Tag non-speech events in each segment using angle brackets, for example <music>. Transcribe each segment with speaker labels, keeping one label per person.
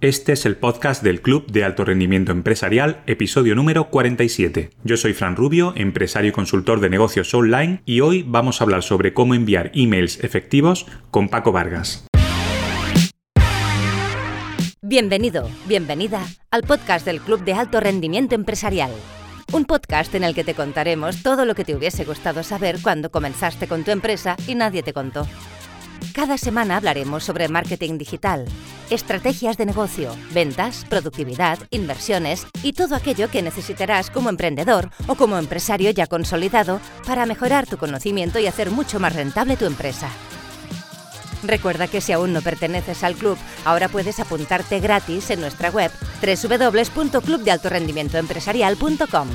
Speaker 1: Este es el podcast del Club de Alto Rendimiento Empresarial, episodio número 47. Yo soy Fran Rubio, empresario y consultor de negocios online, y hoy vamos a hablar sobre cómo enviar emails efectivos con Paco Vargas.
Speaker 2: Bienvenido, bienvenida al podcast del Club de Alto Rendimiento Empresarial. Un podcast en el que te contaremos todo lo que te hubiese gustado saber cuando comenzaste con tu empresa y nadie te contó. Cada semana hablaremos sobre marketing digital, estrategias de negocio, ventas, productividad, inversiones y todo aquello que necesitarás como emprendedor o como empresario ya consolidado para mejorar tu conocimiento y hacer mucho más rentable tu empresa. Recuerda que si aún no perteneces al club, ahora puedes apuntarte gratis en nuestra web www.clubdealtorendimientoempresarial.com.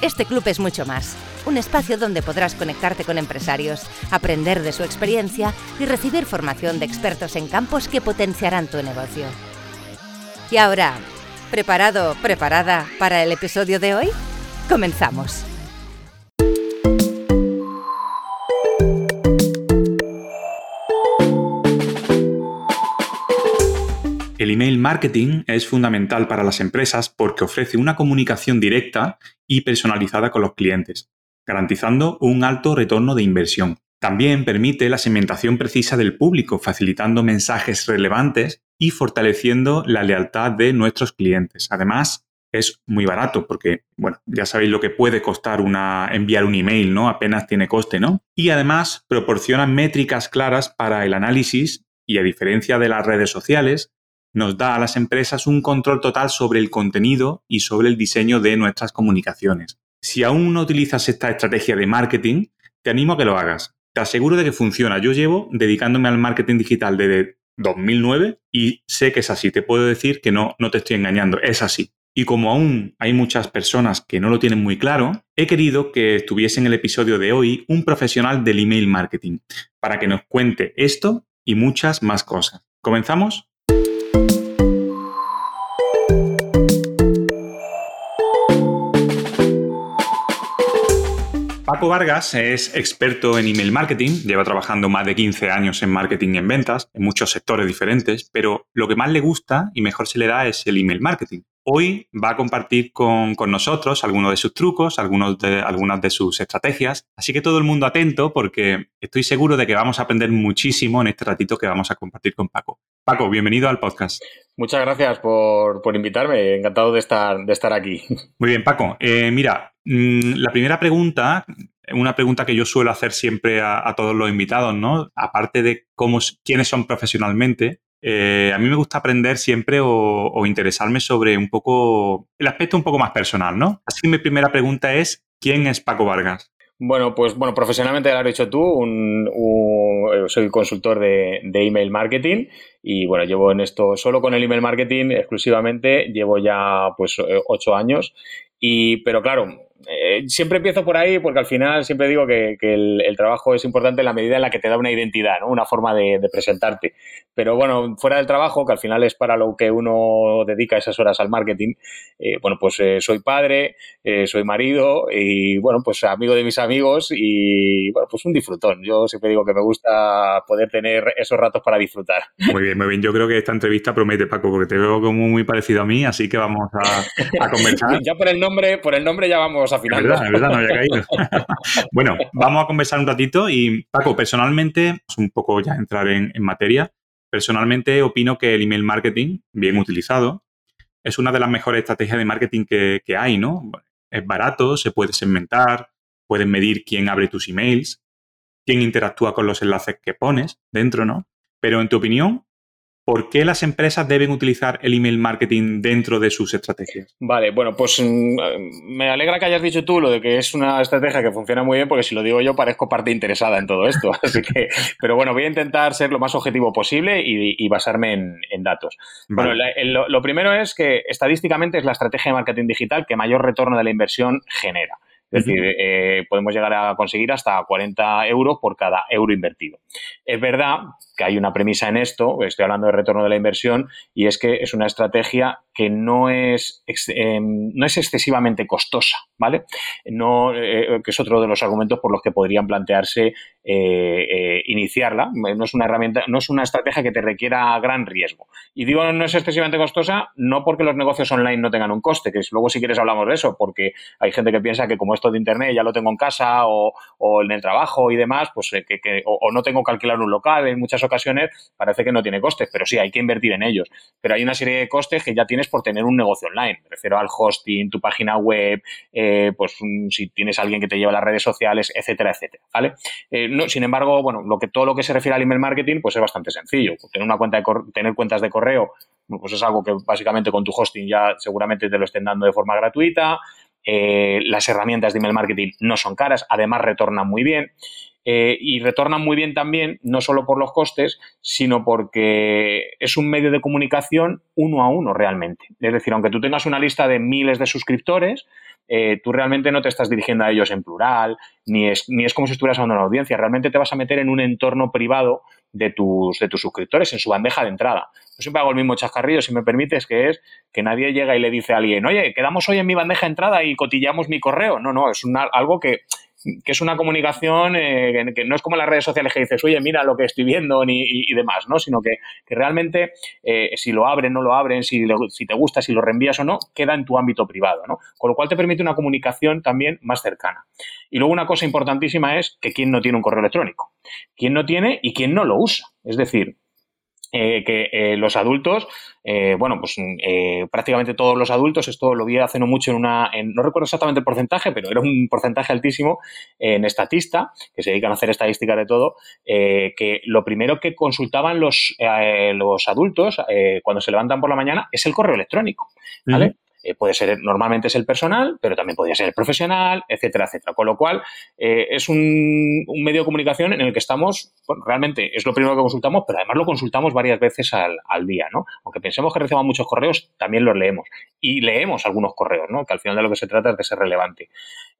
Speaker 2: Este club es mucho más, un espacio donde podrás conectarte con empresarios, aprender de su experiencia y recibir formación de expertos en campos que potenciarán tu negocio. Y ahora, ¿preparado, preparada para el episodio de hoy? Comenzamos.
Speaker 1: El email marketing es fundamental para las empresas porque ofrece una comunicación directa y personalizada con los clientes, garantizando un alto retorno de inversión. También permite la segmentación precisa del público, facilitando mensajes relevantes y fortaleciendo la lealtad de nuestros clientes. Además, es muy barato porque, bueno, ya sabéis lo que puede costar una, enviar un email, ¿no? Apenas tiene coste, ¿no? Y además proporciona métricas claras para el análisis y a diferencia de las redes sociales, nos da a las empresas un control total sobre el contenido y sobre el diseño de nuestras comunicaciones. Si aún no utilizas esta estrategia de marketing, te animo a que lo hagas. Te aseguro de que funciona. Yo llevo dedicándome al marketing digital desde 2009 y sé que es así. Te puedo decir que no, no te estoy engañando. Es así. Y como aún hay muchas personas que no lo tienen muy claro, he querido que estuviese en el episodio de hoy un profesional del email marketing para que nos cuente esto y muchas más cosas. ¿Comenzamos? Paco Vargas es experto en email marketing, lleva trabajando más de 15 años en marketing y en ventas, en muchos sectores diferentes, pero lo que más le gusta y mejor se le da es el email marketing. Hoy va a compartir con, nosotros algunos de sus trucos, algunos de, algunas de sus estrategias. Así que todo el mundo atento porque estoy seguro de que vamos a aprender muchísimo en este ratito que vamos a compartir con Paco. Paco, bienvenido al podcast.
Speaker 3: Muchas gracias por, invitarme. Encantado de estar, de estar aquí.
Speaker 1: Muy bien, Paco. Eh, mira, mm, la primera pregunta, una pregunta que yo suelo hacer siempre a, todos los invitados, ¿no? Aparte de cómo, quiénes son profesionalmente, eh, a mí me gusta aprender siempre o, interesarme sobre un poco el aspecto un poco más personal, ¿no? Así que mi primera pregunta es, ¿quién es Paco Vargas?
Speaker 3: Bueno, pues bueno, profesionalmente lo has dicho tú, soy consultor de, de, email marketing y bueno, llevo en esto solo con el email marketing exclusivamente, llevo ya pues ocho años y pero claro, eh, siempre empiezo por ahí porque al final siempre digo que, el, trabajo es importante en la medida en la que te da una identidad, ¿no? una forma de, presentarte. Pero bueno, fuera del trabajo, que al final es para lo que uno dedica esas horas al marketing, eh, bueno, pues eh, soy padre, soy marido y bueno, pues amigo de mis amigos y bueno, pues un disfrutón. Yo siempre digo que me gusta poder tener esos ratos para disfrutar.
Speaker 1: Muy bien, muy bien. Yo creo que esta entrevista promete, Paco, porque te veo como muy parecido a mí, así que vamos a, a conversar. <laughs>
Speaker 3: ya por el nombre, por el nombre ya vamos final.
Speaker 1: verdad, verdad, no había caído. <laughs> bueno, vamos a conversar un ratito y Paco, personalmente, un poco ya entrar en, materia, personalmente opino que el email marketing, bien utilizado, es una de las mejores estrategias de marketing que, que hay, ¿no? Es barato, se puede segmentar, puedes medir quién abre tus emails, quién interactúa con los enlaces que pones dentro, ¿no? Pero en tu opinión, ¿Por qué las empresas deben utilizar el email marketing dentro de sus estrategias?
Speaker 3: Vale, bueno, pues mm, me alegra que hayas dicho tú lo de que es una estrategia que funciona muy bien, porque si lo digo yo parezco parte interesada en todo esto. <laughs> Así que, pero bueno, voy a intentar ser lo más objetivo posible y, basarme en, datos. Bueno, lo primero es que estadísticamente es la estrategia de marketing digital que mayor retorno de la inversión genera. Es decir, eh, podemos llegar a conseguir hasta 40 euros por cada euro invertido. Es verdad que hay una premisa en esto, estoy hablando de retorno de la inversión, y es que es una estrategia que no es, em, no es excesivamente costosa, ¿vale? No, eh, que es otro de los argumentos por los que podrían plantearse iniciarla. No es una herramienta, no es una estrategia que te requiera gran riesgo. Y digo no es excesivamente costosa, no porque los negocios online no tengan un coste, que luego si quieres hablamos de eso, porque hay gente que piensa que como esto de internet ya lo tengo en casa o, en el trabajo y demás, pues que, o, no tengo que alquilar un local en muchas ocasiones, parece que no tiene costes, pero sí, hay que invertir en ellos. Pero hay una serie de costes que ya por tener un negocio online. Me refiero al hosting, tu página web, eh, pues si tienes alguien que te lleva las redes sociales, etcétera, etcétera. ¿Vale? Eh, no, sin embargo, bueno, lo que, todo lo que se refiere al email marketing, pues es bastante sencillo. Tener una cuenta de tener cuentas de correo, pues es algo que básicamente con tu hosting ya seguramente te lo estén dando de forma gratuita. Eh, las herramientas de email marketing no son caras, además retornan muy bien. Eh, y retornan muy bien también, no solo por los costes, sino porque es un medio de comunicación uno a uno realmente. Es decir, aunque tú tengas una lista de miles de suscriptores, eh, tú realmente no te estás dirigiendo a ellos en plural, ni es, ni es como si estuvieras hablando a una audiencia, realmente te vas a meter en un entorno privado de tus, de tus suscriptores, en su bandeja de entrada. Yo siempre hago el mismo chascarrillo, si me permites, que es que nadie llega y le dice a alguien, oye, quedamos hoy en mi bandeja de entrada y cotillamos mi correo. No, no, es algo que que es una comunicación eh, que no es como las redes sociales que dices, oye, mira lo que estoy viendo y, demás, ¿no? Sino que, realmente eh, si lo abren, no lo abren, si, si te gusta, si lo reenvías o no, queda en tu ámbito privado, ¿no? Con lo cual te permite una comunicación también más cercana. Y luego una cosa importantísima es que quién no tiene un correo electrónico, quién no tiene y quién no lo usa. Es decir, eh, que eh, los adultos, eh, bueno, pues prácticamente todos los adultos, esto lo vi hace no mucho en una, no recuerdo exactamente el porcentaje, pero era un porcentaje altísimo en estatista, que se dedican a hacer estadísticas de todo, que lo primero que consultaban los, los adultos cuando se levantan por la mañana es el correo electrónico, ¿vale? Eh, puede ser, normalmente es el personal, pero también podría ser el profesional, etcétera, etcétera. Con lo cual, eh, es un, medio de comunicación en el que estamos, bueno, realmente es lo primero que consultamos, pero además lo consultamos varias veces al, día, ¿no? Aunque pensemos que recibamos muchos correos, también los leemos. Y leemos algunos correos, ¿no? Que al final de lo que se trata es de ser relevante.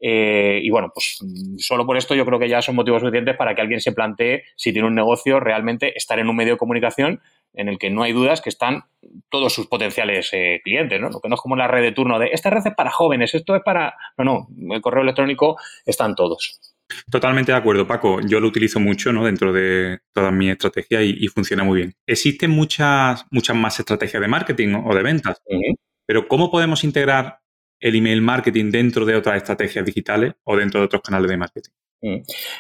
Speaker 3: Eh, y bueno, pues solo por esto yo creo que ya son motivos suficientes para que alguien se plantee si tiene un negocio realmente estar en un medio de comunicación en el que no hay dudas que están todos sus potenciales eh, clientes, ¿no? Lo que no es como la red de turno de esta red es para jóvenes, esto es para. No, no, el correo electrónico están todos.
Speaker 1: Totalmente de acuerdo, Paco. Yo lo utilizo mucho ¿no? dentro de toda mi estrategia y, funciona muy bien. Existen muchas, muchas más estrategias de marketing o de ventas, pero ¿cómo podemos integrar el email marketing dentro de otras estrategias digitales o dentro de otros canales de marketing?
Speaker 3: Mm.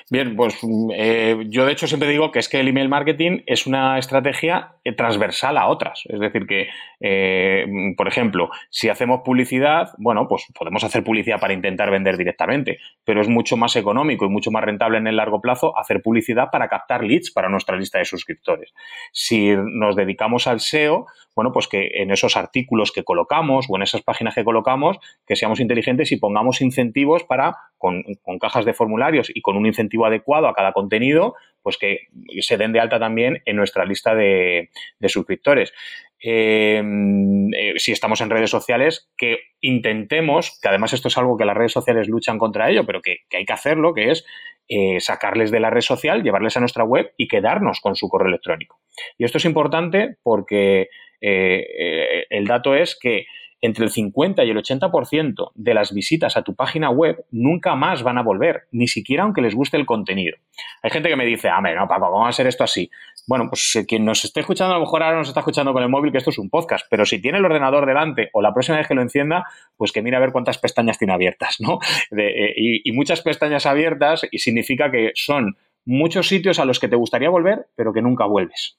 Speaker 3: Bien, pues eh, yo de hecho siempre digo que es que el email marketing es una estrategia eh, transversal a otras. Es decir, que, eh, por ejemplo, si hacemos publicidad, bueno, pues podemos hacer publicidad para intentar vender directamente, pero es mucho más económico y mucho más rentable en el largo plazo hacer publicidad para captar leads para nuestra lista de suscriptores. Si nos dedicamos al SEO, bueno, pues que en esos artículos que colocamos o en esas páginas que colocamos, que seamos inteligentes y pongamos incentivos para, con, con cajas de formularios y con un incentivo adecuado a cada contenido, pues que se den de alta también en nuestra lista de, suscriptores. Em, eh, si estamos en redes sociales, que intentemos, que además esto es algo que las redes sociales luchan contra ello, pero que, hay que hacerlo, que es eh, sacarles de la red social, llevarles a nuestra web y quedarnos con su correo electrónico. Y esto es importante porque eh, el dato es que entre el 50 y el 80% de las visitas a tu página web nunca más van a volver, ni siquiera aunque les guste el contenido. Hay gente que me dice, a ver, no, Paco, ¿cómo va a ser esto así? Bueno, pues quien nos esté escuchando, a lo mejor ahora nos está escuchando con el móvil, que esto es un podcast, pero si tiene el ordenador delante o la próxima vez que lo encienda, pues que mire a ver cuántas pestañas tiene abiertas, ¿no? <laughs> Eh, y, y muchas pestañas abiertas y significa que son muchos sitios a los que te gustaría volver, pero que nunca vuelves.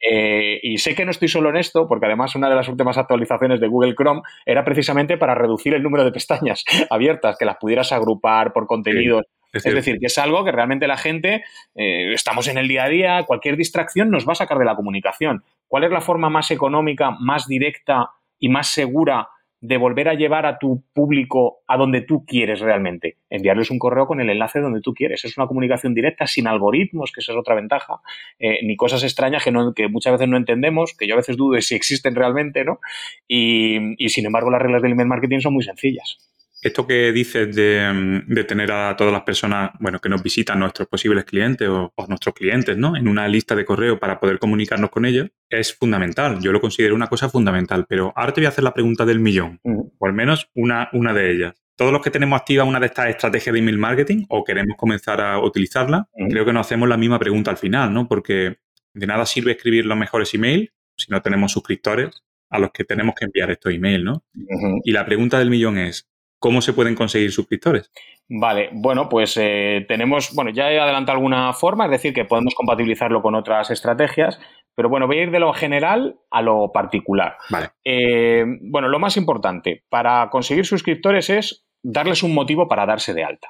Speaker 3: Eh, y sé que no estoy solo en esto, porque además una de las últimas actualizaciones de Google Chrome era precisamente para reducir el número de pestañas <laughs> abiertas, que las pudieras agrupar por contenidos. es, decir, que es algo que realmente la gente, eh, estamos en el día a día, cualquier distracción nos va a sacar de la comunicación. ¿Cuál es la forma más económica, más directa y más segura de volver a llevar a tu público a donde tú quieres realmente. Enviarles un correo con el enlace donde tú quieres. Es una comunicación directa, sin algoritmos, que esa es otra ventaja, eh, ni cosas extrañas que, que muchas veces no entendemos, que yo a veces dudo de si existen realmente, ¿no? Y, sin embargo, las reglas del email marketing son muy sencillas.
Speaker 1: Esto que dices de, tener a todas las personas, bueno, que nos visitan, nuestros posibles clientes o, nuestros clientes, ¿no? En una lista de correo para poder comunicarnos con ellos, es fundamental. Yo lo considero una cosa fundamental. Pero ahora te voy a hacer la pregunta del millón, o al menos una, una de ellas. Todos los que tenemos activa una de estas estrategias de email marketing o queremos comenzar a utilizarla, creo que nos hacemos la misma pregunta al final, ¿no? Porque de nada sirve escribir los mejores emails si no tenemos suscriptores a los que tenemos que enviar estos emails, ¿no? Y la pregunta del millón es, ¿cómo se pueden conseguir suscriptores?
Speaker 3: Vale, bueno, pues eh, tenemos, bueno, ya he adelantado alguna forma, es decir, que podemos compatibilizarlo con otras estrategias, pero bueno, voy a ir de lo general a lo particular.
Speaker 1: Vale.
Speaker 3: Eh, bueno, lo más importante para conseguir suscriptores es darles un motivo para darse de alta.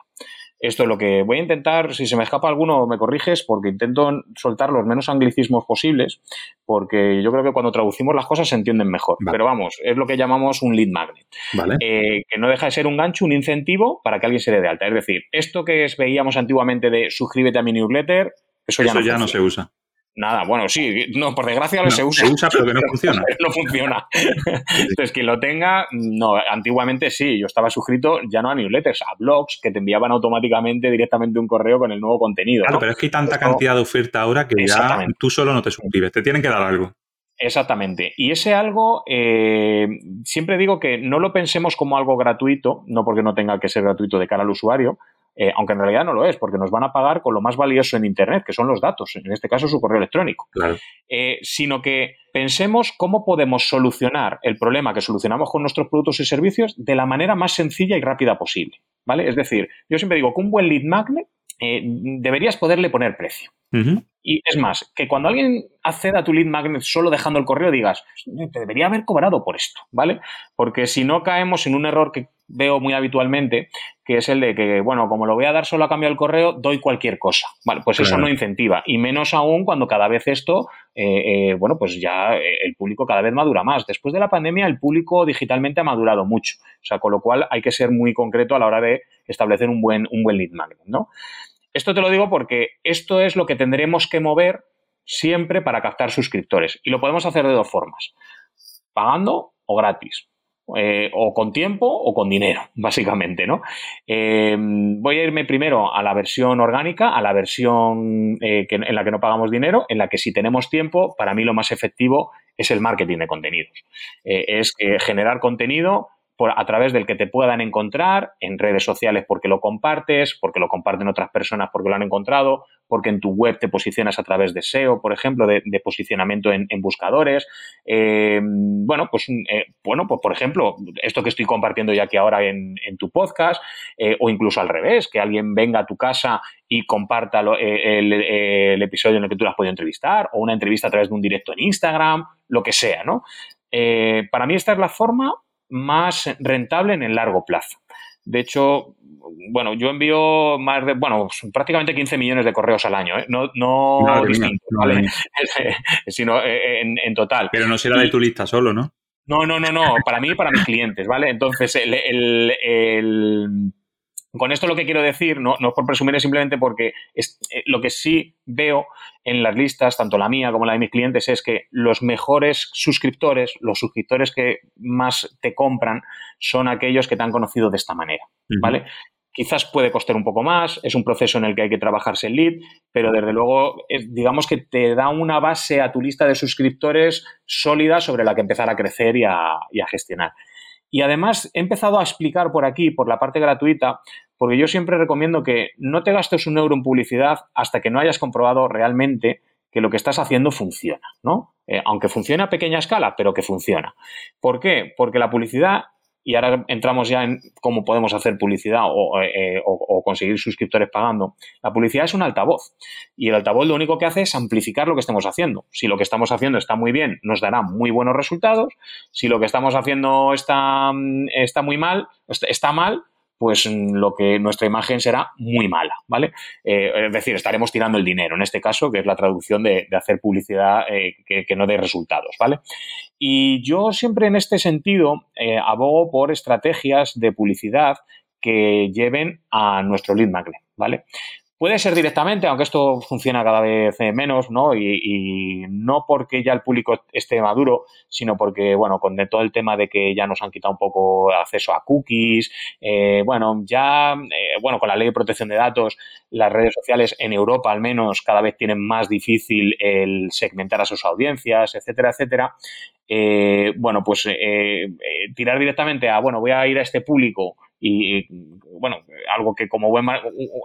Speaker 3: Esto es lo que voy a intentar, si se me escapa alguno me corriges, porque intento soltar los menos anglicismos posibles, porque yo creo que cuando traducimos las cosas se entienden mejor. Pero vamos, es lo que llamamos un lead magnet, eh, que no deja de ser un gancho, un incentivo para que alguien se dé de alta. Es decir, esto que veíamos antiguamente de suscríbete a mi newsletter, eso ya,
Speaker 1: ya no se usa.
Speaker 3: Nada, bueno, sí, no, por desgracia no, se usa.
Speaker 1: Se usa, pero que no <laughs> funciona. <laughs>
Speaker 3: no funciona. Entonces, quien lo tenga, no, antiguamente sí, yo estaba suscrito ya no a newsletters, a blogs que te enviaban automáticamente directamente un correo con el nuevo contenido.
Speaker 1: Claro, pero es que hay tanta cantidad de oferta ahora que ya tú solo no te suscribes, te tienen que dar algo.
Speaker 3: Exactamente. Y ese algo, eh, siempre digo que no lo pensemos como algo gratuito, no porque no tenga que ser gratuito de cara al usuario, eh, aunque en realidad no lo es, porque nos van a pagar con lo más valioso en Internet, que son los datos, en este caso su correo electrónico, eh, sino que pensemos cómo podemos solucionar el problema que solucionamos con nuestros productos y servicios de la manera más sencilla y rápida posible. ¿vale? Es decir, yo siempre digo que un buen lead magnet eh, deberías poderle poner precio. Y es más, que cuando alguien acceda a tu lead magnet solo dejando el correo, digas, te debería haber cobrado por esto, ¿vale? Porque si no caemos en un error que veo muy habitualmente, que es el de que, bueno, como lo voy a dar solo a cambio del correo, doy cualquier cosa. Vale, pues eso no incentiva. Y menos aún cuando cada vez esto, eh, eh, bueno, pues ya el público cada vez madura más. Después de la pandemia, el público digitalmente ha madurado mucho. O sea, con lo cual hay que ser muy concreto a la hora de establecer un buen, un buen lead magnet, ¿no? Esto te lo digo porque esto es lo que tendremos que mover siempre para captar suscriptores. Y lo podemos hacer de dos formas, pagando o gratis. Eh, o con tiempo o con dinero, <laughs> básicamente, ¿no? Eh, voy a irme primero a la versión orgánica, a la versión eh, en la que no pagamos dinero, en la que si tenemos tiempo, para mí lo más efectivo es el marketing de contenidos. es generar contenido a través del que te puedan encontrar en redes sociales porque lo compartes, porque lo comparten otras personas porque lo han encontrado, porque en tu web te posicionas a través de SEO, por ejemplo, de, posicionamiento en, buscadores. Eh, bueno, pues, eh, bueno, pues por ejemplo, esto que estoy compartiendo ya aquí ahora en, tu podcast, eh, o incluso al revés, que alguien venga a tu casa y comparta el, el, episodio en el que tú lo has podido entrevistar, o una entrevista a través de un directo en Instagram, lo que sea, ¿no? para mí esta es la forma más rentable en el largo plazo. De hecho, bueno, yo envío más de, bueno, prácticamente 15 millones de correos al año, ¿eh? no, no, <laughs> sino eh, en, total.
Speaker 1: Pero no será de tu lista solo, ¿no?
Speaker 3: No, no, no, no, para mí y para mis clientes, ¿vale? Entonces, el con esto lo que quiero decir, no, no por presumir, es simplemente porque es, eh, lo que sí veo en las listas, tanto la mía como la de mis clientes, es que los mejores suscriptores, los suscriptores que más te compran, son aquellos que te han conocido de esta manera, ¿vale? Quizás puede costar un poco más, es un proceso en el que hay que trabajarse el lead, pero desde luego, digamos que te da una base a tu lista de suscriptores sólida sobre la que empezar a crecer y a, y a gestionar. Y además he empezado a explicar por aquí, por la parte gratuita, porque yo siempre recomiendo que no te gastes un euro en publicidad hasta que no hayas comprobado realmente que lo que estás haciendo funciona, ¿no? Eh, aunque funcione a pequeña escala, pero que funciona. ¿Por qué? Porque la publicidad y ahora entramos ya en cómo podemos hacer publicidad eh, o, conseguir suscriptores pagando. La publicidad es un altavoz y el altavoz lo único que hace es amplificar lo que estemos haciendo. Si lo que estamos haciendo está muy bien, nos dará muy buenos resultados. Si lo que estamos haciendo está, mm, está muy mal, está mal, pues lo que nuestra imagen será muy mala, ¿vale? Eh, es decir, estaremos tirando el dinero, en este caso, que es la traducción de, hacer publicidad eh, que, no dé resultados, ¿vale? Y yo siempre en este sentido eh, abogo por estrategias de publicidad que lleven a nuestro lead magnet, ¿vale? Puede ser directamente, aunque esto funciona cada vez eh, menos, ¿no? Y, no porque ya el público esté maduro, sino porque, bueno, con todo el tema de que ya nos han quitado un poco acceso a cookies, eh, bueno, ya, eh, bueno, con la ley de protección de datos, las redes sociales en Europa al menos cada vez tienen más difícil el segmentar a sus audiencias, etcétera, etcétera. bueno, pues tirar directamente a, bueno, voy a ir a este público y, bueno, algo que como buen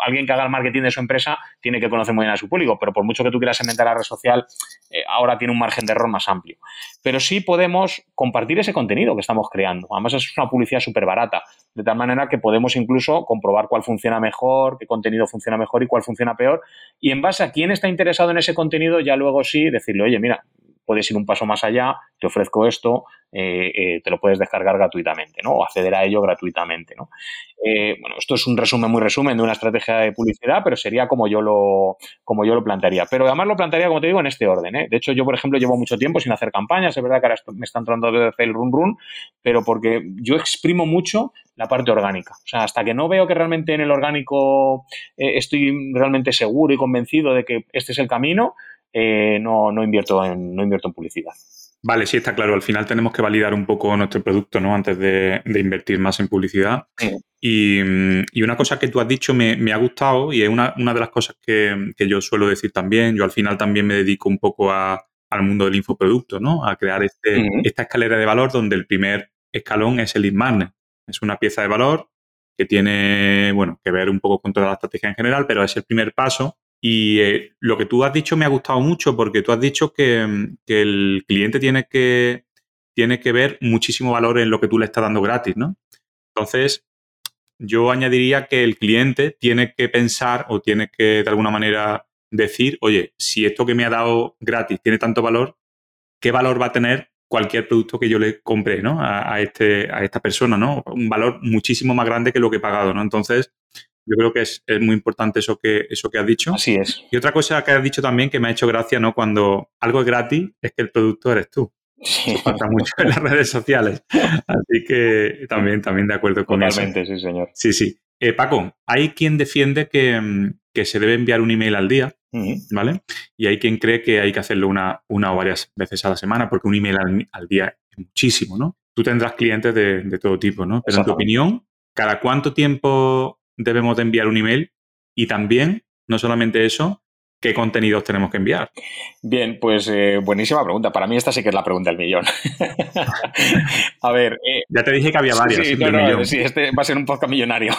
Speaker 3: alguien que haga el marketing de su empresa tiene que conocer muy bien a su público, pero por mucho que tú quieras inventar la red social, eh, ahora tiene un margen de error más amplio. Pero sí podemos compartir ese contenido que estamos creando. Además es una publicidad súper barata, de tal manera que podemos incluso comprobar cuál funciona mejor, qué contenido funciona mejor y cuál funciona peor. Y en base a quién está interesado en ese contenido, ya luego sí decirle, oye, mira, puedes ir un paso más allá, te ofrezco esto, eh, eh, te lo puedes descargar gratuitamente, ¿no? O acceder a ello gratuitamente, ¿no? Eh, bueno, esto es un resumen muy resumen de una estrategia de publicidad, pero sería como yo lo, como yo lo plantearía. Pero además lo plantearía, como te digo, en este orden, De hecho, yo, por ejemplo, llevo mucho tiempo sin hacer campañas, es verdad que ahora me está entrando de hacer el run run, pero porque yo exprimo mucho la parte orgánica. O sea, hasta que no veo que realmente en el orgánico estoy realmente seguro y convencido de que este es el camino, eh, no, no, invierto en, no invierto en publicidad.
Speaker 1: Vale, sí, está claro. Al final tenemos que validar un poco nuestro producto, ¿no? Antes de, invertir más en publicidad. Y, una cosa que tú has dicho me, ha gustado y es una, de las cosas que, yo suelo decir también. Yo al final también me dedico un poco al mundo del infoproducto, ¿no? A crear este, esta escalera de valor donde el primer escalón es el lead. Es una pieza de valor que tiene, bueno, que ver un poco con toda la estrategia en general, pero es el primer paso y eh, lo que tú has dicho me ha gustado mucho porque tú has dicho que, el cliente tiene que, tiene que ver muchísimo valor en lo que tú le estás dando gratis, ¿no? Entonces, yo añadiría que el cliente tiene que pensar o tiene que de alguna manera decir, oye, si esto que me ha dado gratis tiene tanto valor, ¿qué valor va a tener cualquier producto que yo le compre, ¿no? A, a, este, a esta persona, ¿no? Un valor muchísimo más grande que lo que he pagado, ¿no? Entonces, yo creo que es, muy importante eso que, eso que has dicho.
Speaker 3: Así es.
Speaker 1: Y otra cosa que has dicho también que me ha hecho gracia, ¿no? Cuando algo es gratis, es que el producto eres tú. Sí. Pasa mucho en las redes sociales. Así que también, también de acuerdo con
Speaker 3: eso. Totalmente, sí, señor.
Speaker 1: Sí, sí. Eh, Paco, hay quien defiende que, se debe enviar un email al día, ¿vale? Y hay quien cree que hay que hacerlo una, una o varias veces a la semana, porque un email al, día es muchísimo, ¿no? Tú tendrás clientes de, de todo tipo, ¿no? Pero en tu opinión, ¿cada cuánto tiempo debemos de enviar un email y también, no solamente eso, ¿qué contenidos tenemos que enviar?
Speaker 3: Bien, pues eh, buenísima pregunta. Para mí esta sí que es la pregunta del millón. <laughs> a ver...
Speaker 1: Eh, ya te dije que había varias.
Speaker 3: Sí, sí, este va a ser un podcast millonario.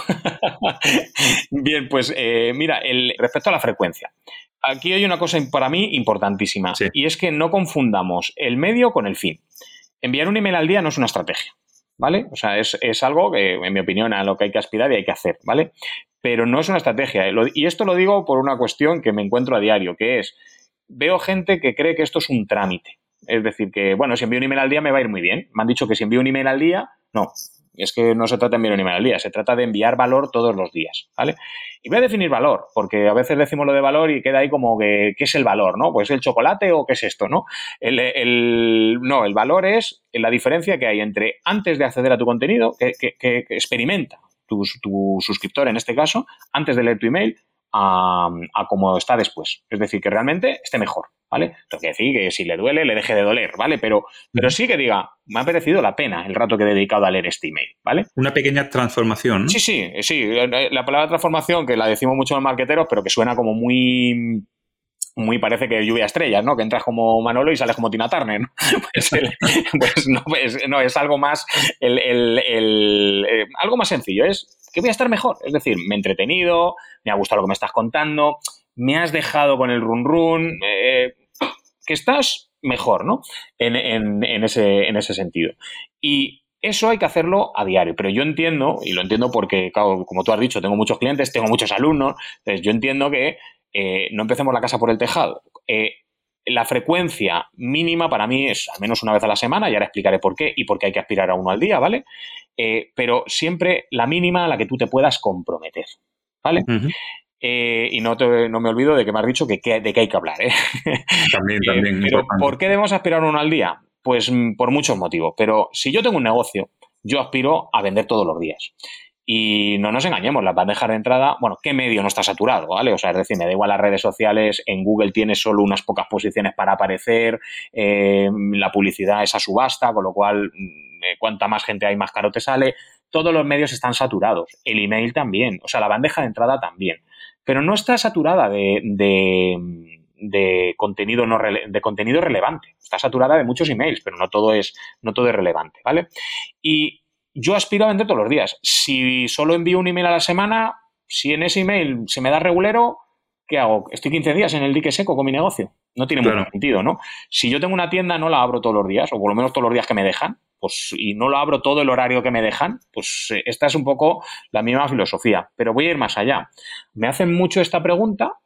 Speaker 3: <laughs> Bien, pues eh, mira, el, respecto a la frecuencia. Aquí hay una cosa para mí importantísima y es que no confundamos el medio con el fin. Enviar un email al día no es una estrategia. ¿Vale? O sea, es, algo que, en mi opinión, a lo que hay que aspirar y hay que hacer, ¿vale? Pero no es una estrategia. Y esto lo digo por una cuestión que me encuentro a diario, que es, veo gente que cree que esto es un trámite. Es decir, que, bueno, si envío un email al día me va a ir muy bien. Me han dicho que si envío un email al día, no. Es que no se trata de enviar un email al día, se trata de enviar valor todos los días, ¿vale? Y voy a definir valor, porque a veces decimos lo de valor y queda ahí como que, ¿qué es el valor, no? Pues el chocolate o qué es esto, ¿no? El, no, el valor es la diferencia que hay entre antes de acceder a tu contenido, que, que, experimenta tu, tu, suscriptor en este caso, antes de leer tu email, a, a como está después. Es decir, que realmente esté mejor, ¿vale? Que decir que si le duele, le deje de doler, ¿vale? Pero, pero sí que diga, me ha parecido la pena el rato que he dedicado a leer este email, ¿vale?
Speaker 1: Una pequeña transformación, ¿no?
Speaker 3: Sí, sí, sí. La palabra transformación, que la decimos mucho los marqueteros, pero que suena como muy muy parece que lluvia estrellas, ¿no? Que entras como Manolo y sales como Tina Turner, ¿no? <laughs> Pues, pues no, es, no, es, algo más, el, el, eh, algo más sencillo, es que voy a estar mejor. Es decir, me he entretenido, me ha gustado lo que me estás contando, me has dejado con el run run, eh, que estás mejor, ¿no? En, ese, en ese sentido. Y eso hay que hacerlo a diario, pero yo entiendo, y lo entiendo porque, como tú has dicho, tengo muchos clientes, tengo muchos alumnos, entonces yo entiendo que eh, no empecemos la casa por el tejado. Eh, la frecuencia mínima para mí es al menos una vez a la semana, y ahora explicaré por qué y por qué hay que aspirar a uno al día, ¿vale? Eh, pero siempre la mínima a la que tú te puedas comprometer, ¿vale? Eh, y no, no, me olvido de que me has dicho que, de qué hay que hablar, ¿eh? <laughs>
Speaker 1: También, <laughs> también.
Speaker 3: pero ¿por qué debemos aspirar a uno al día? Pues mm, por muchos motivos. Pero si yo tengo un negocio, yo aspiro a vender todos los días. Y no nos engañemos, las bandejas de entrada, bueno, ¿qué medio no está saturado? ¿Vale? O sea, es decir, me da igual las redes sociales, en Google tiene solo unas pocas posiciones para aparecer, eh, la publicidad es a subasta, con lo cual, mm, eh, cuanta más gente hay, más caro te sale. Todos los medios están saturados, el email también, o sea, la bandeja de entrada también. Pero no está saturada de, de contenido no de contenido relevante. Está saturada de muchos emails, pero no todo es no todo es relevante, ¿vale? Y yo aspiro a vender todos los días. Si solo envío un email a la semana, si en ese email se me da regulero, ¿qué hago? Estoy 15 días en el dique seco con mi negocio. No tiene mucho sentido, ¿no? Si yo tengo una tienda, no la abro todos los días, o por lo menos todos los días que me dejan, pues, y no lo abro todo el horario que me dejan, pues eh, esta es un poco la misma filosofía. Pero voy a ir más allá. Me hacen mucho esta pregunta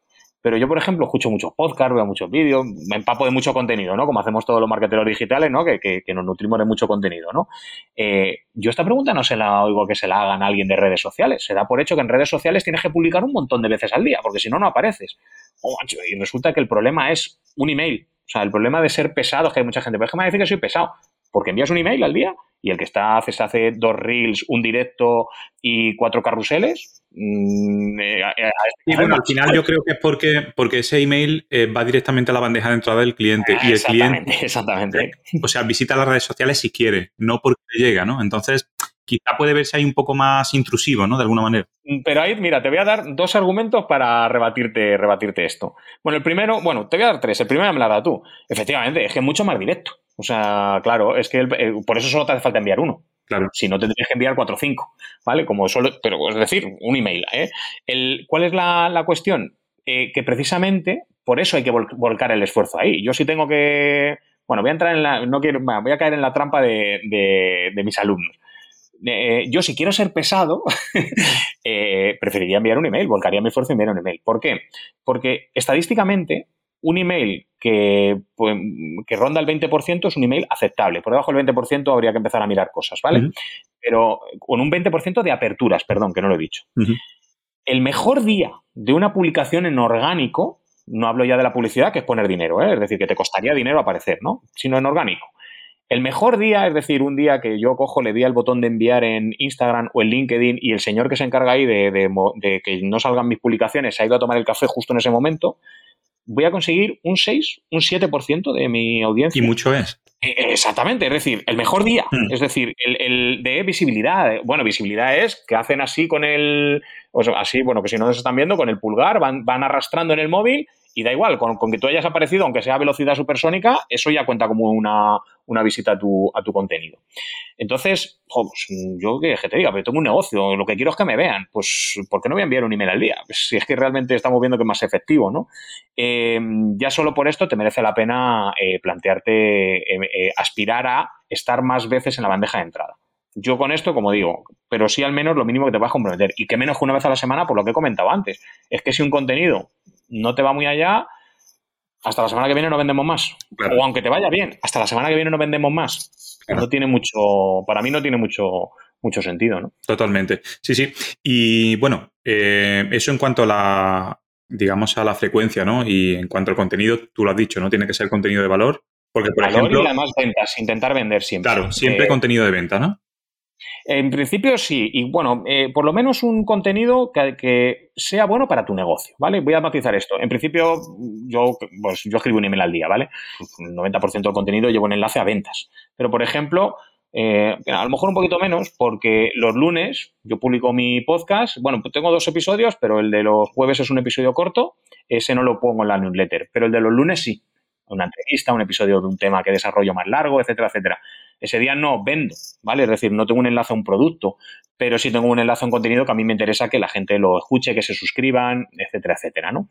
Speaker 3: pero yo, por ejemplo, escucho muchos podcasts, veo muchos vídeos, me empapo de mucho contenido, ¿no? Como hacemos todos los marketeros digitales, ¿no? Que, nos nutrimos de mucho contenido, ¿no? Eh, yo esta pregunta no se la oigo que se la hagan a alguien de redes sociales. Se da por hecho que en redes sociales tienes que publicar un montón de veces al día, porque si no, no apareces. Oh, y resulta que el problema es un email. O sea, el problema de ser pesado es que hay mucha gente, pero es que me dice que soy pesado. Porque envías un email al día y el que está hace, hace dos reels, un directo y cuatro carruseles,
Speaker 1: y bueno, al final yo creo que es porque, porque ese email eh, va directamente a la bandeja de entrada del cliente. y el cliente,
Speaker 3: exactamente. <laughs>
Speaker 1: O sea, visita las redes sociales si quiere, no porque llega, ¿no? Entonces, quizá puede verse ahí un poco más intrusivo, ¿no? De alguna manera.
Speaker 3: Mm, pero ahí, mira, te voy a dar dos argumentos para rebatirte, rebatirte esto. Bueno, el primero, bueno, te voy a dar tres. El primero me lo has dado tú. Efectivamente, es que es mucho más directo. O sea, claro, es que por eso solo te hace falta enviar uno.
Speaker 1: Claro.
Speaker 3: Si no, tendrías que enviar cuatro o cinco, ¿vale? Como solo, pero es decir, un email. ¿eh? ¿Cuál es la, cuestión? Eh, que precisamente por eso hay que volcar el esfuerzo ahí. Yo sí tengo que. Bueno, voy a entrar en la. No quiero. Voy a caer en la trampa de, de, mis alumnos. Eh, yo, si quiero ser pesado, <laughs> eh, preferiría enviar un email, volcaría mi esfuerzo y enviar un email. ¿Por qué? Porque estadísticamente un email que, pues, que, ronda el 20% es un email aceptable. Por debajo del 20% habría que empezar a mirar cosas, ¿vale? Pero con un 20% de aperturas, perdón, que no lo he dicho. El mejor día de una publicación en orgánico, no hablo ya de la publicidad, que es poner dinero, ¿eh? es decir, que te costaría dinero aparecer, ¿no? Sino en orgánico. El mejor día, es decir, un día que yo cojo, le di al botón de enviar en Instagram o en LinkedIn y el señor que se encarga ahí de, de que no salgan mis publicaciones se ha ido a tomar el café justo en ese momento, voy a conseguir un 6, un 7% de mi audiencia.
Speaker 1: Y mucho es.
Speaker 3: Eh, exactamente, es decir, el mejor día, hmm. es decir, el, de visibilidad. Bueno, visibilidad es que hacen así con el, o así, bueno, que si no nos están viendo, con el pulgar, van, van arrastrando en el móvil y da igual, con, que tú hayas aparecido, aunque sea a velocidad supersónica, eso ya cuenta como una, visita a tu, a tu, contenido. Entonces, pues, yo que, te diga, pero tengo un negocio, lo que quiero es que me vean. Pues, ¿por qué no voy a enviar un email al día? Pues, si es que realmente estamos viendo que es más efectivo, ¿no? Eh, ya solo por esto te merece la pena eh, plantearte, eh, aspirar a estar más veces en la bandeja de entrada. Yo con esto, como digo, pero sí al menos lo mínimo que te vas a comprometer. Y que menos que una vez a la semana, por lo que he comentado antes. Es que si un contenido no te va muy allá, hasta la semana que viene no vendemos más. O aunque te vaya bien, hasta la semana que viene no vendemos más. No tiene mucho, para mí no tiene mucho, mucho sentido, ¿no?
Speaker 1: Totalmente. Sí, sí. Y bueno, eh, eso en cuanto a la, digamos, a la frecuencia, ¿no? Y en cuanto al contenido, tú lo has dicho, ¿no? Tiene que ser contenido de valor. Porque, por valor ejemplo.
Speaker 3: Y además ventas, intentar vender siempre.
Speaker 1: Claro, siempre eh, contenido de venta, ¿no?
Speaker 3: En principio sí, y bueno, eh, por lo menos un contenido que, sea bueno para tu negocio, ¿vale? Voy a matizar esto. En principio, yo, pues, yo escribo un email al día, ¿vale? El 90% del contenido llevo un enlace a ventas. Pero, por ejemplo, eh, a lo mejor un poquito menos, porque los lunes yo publico mi podcast. Bueno, pues tengo dos episodios, pero el de los jueves es un episodio corto. Ese no lo pongo en la newsletter, pero el de los lunes sí. Una entrevista, un episodio de un tema que desarrollo más largo, etcétera, etcétera. Ese día no vendo, ¿vale? Es decir, no tengo un enlace a un producto, pero sí tengo un enlace a un contenido que a mí me interesa que la gente lo escuche, que se suscriban, etcétera, etcétera, ¿no?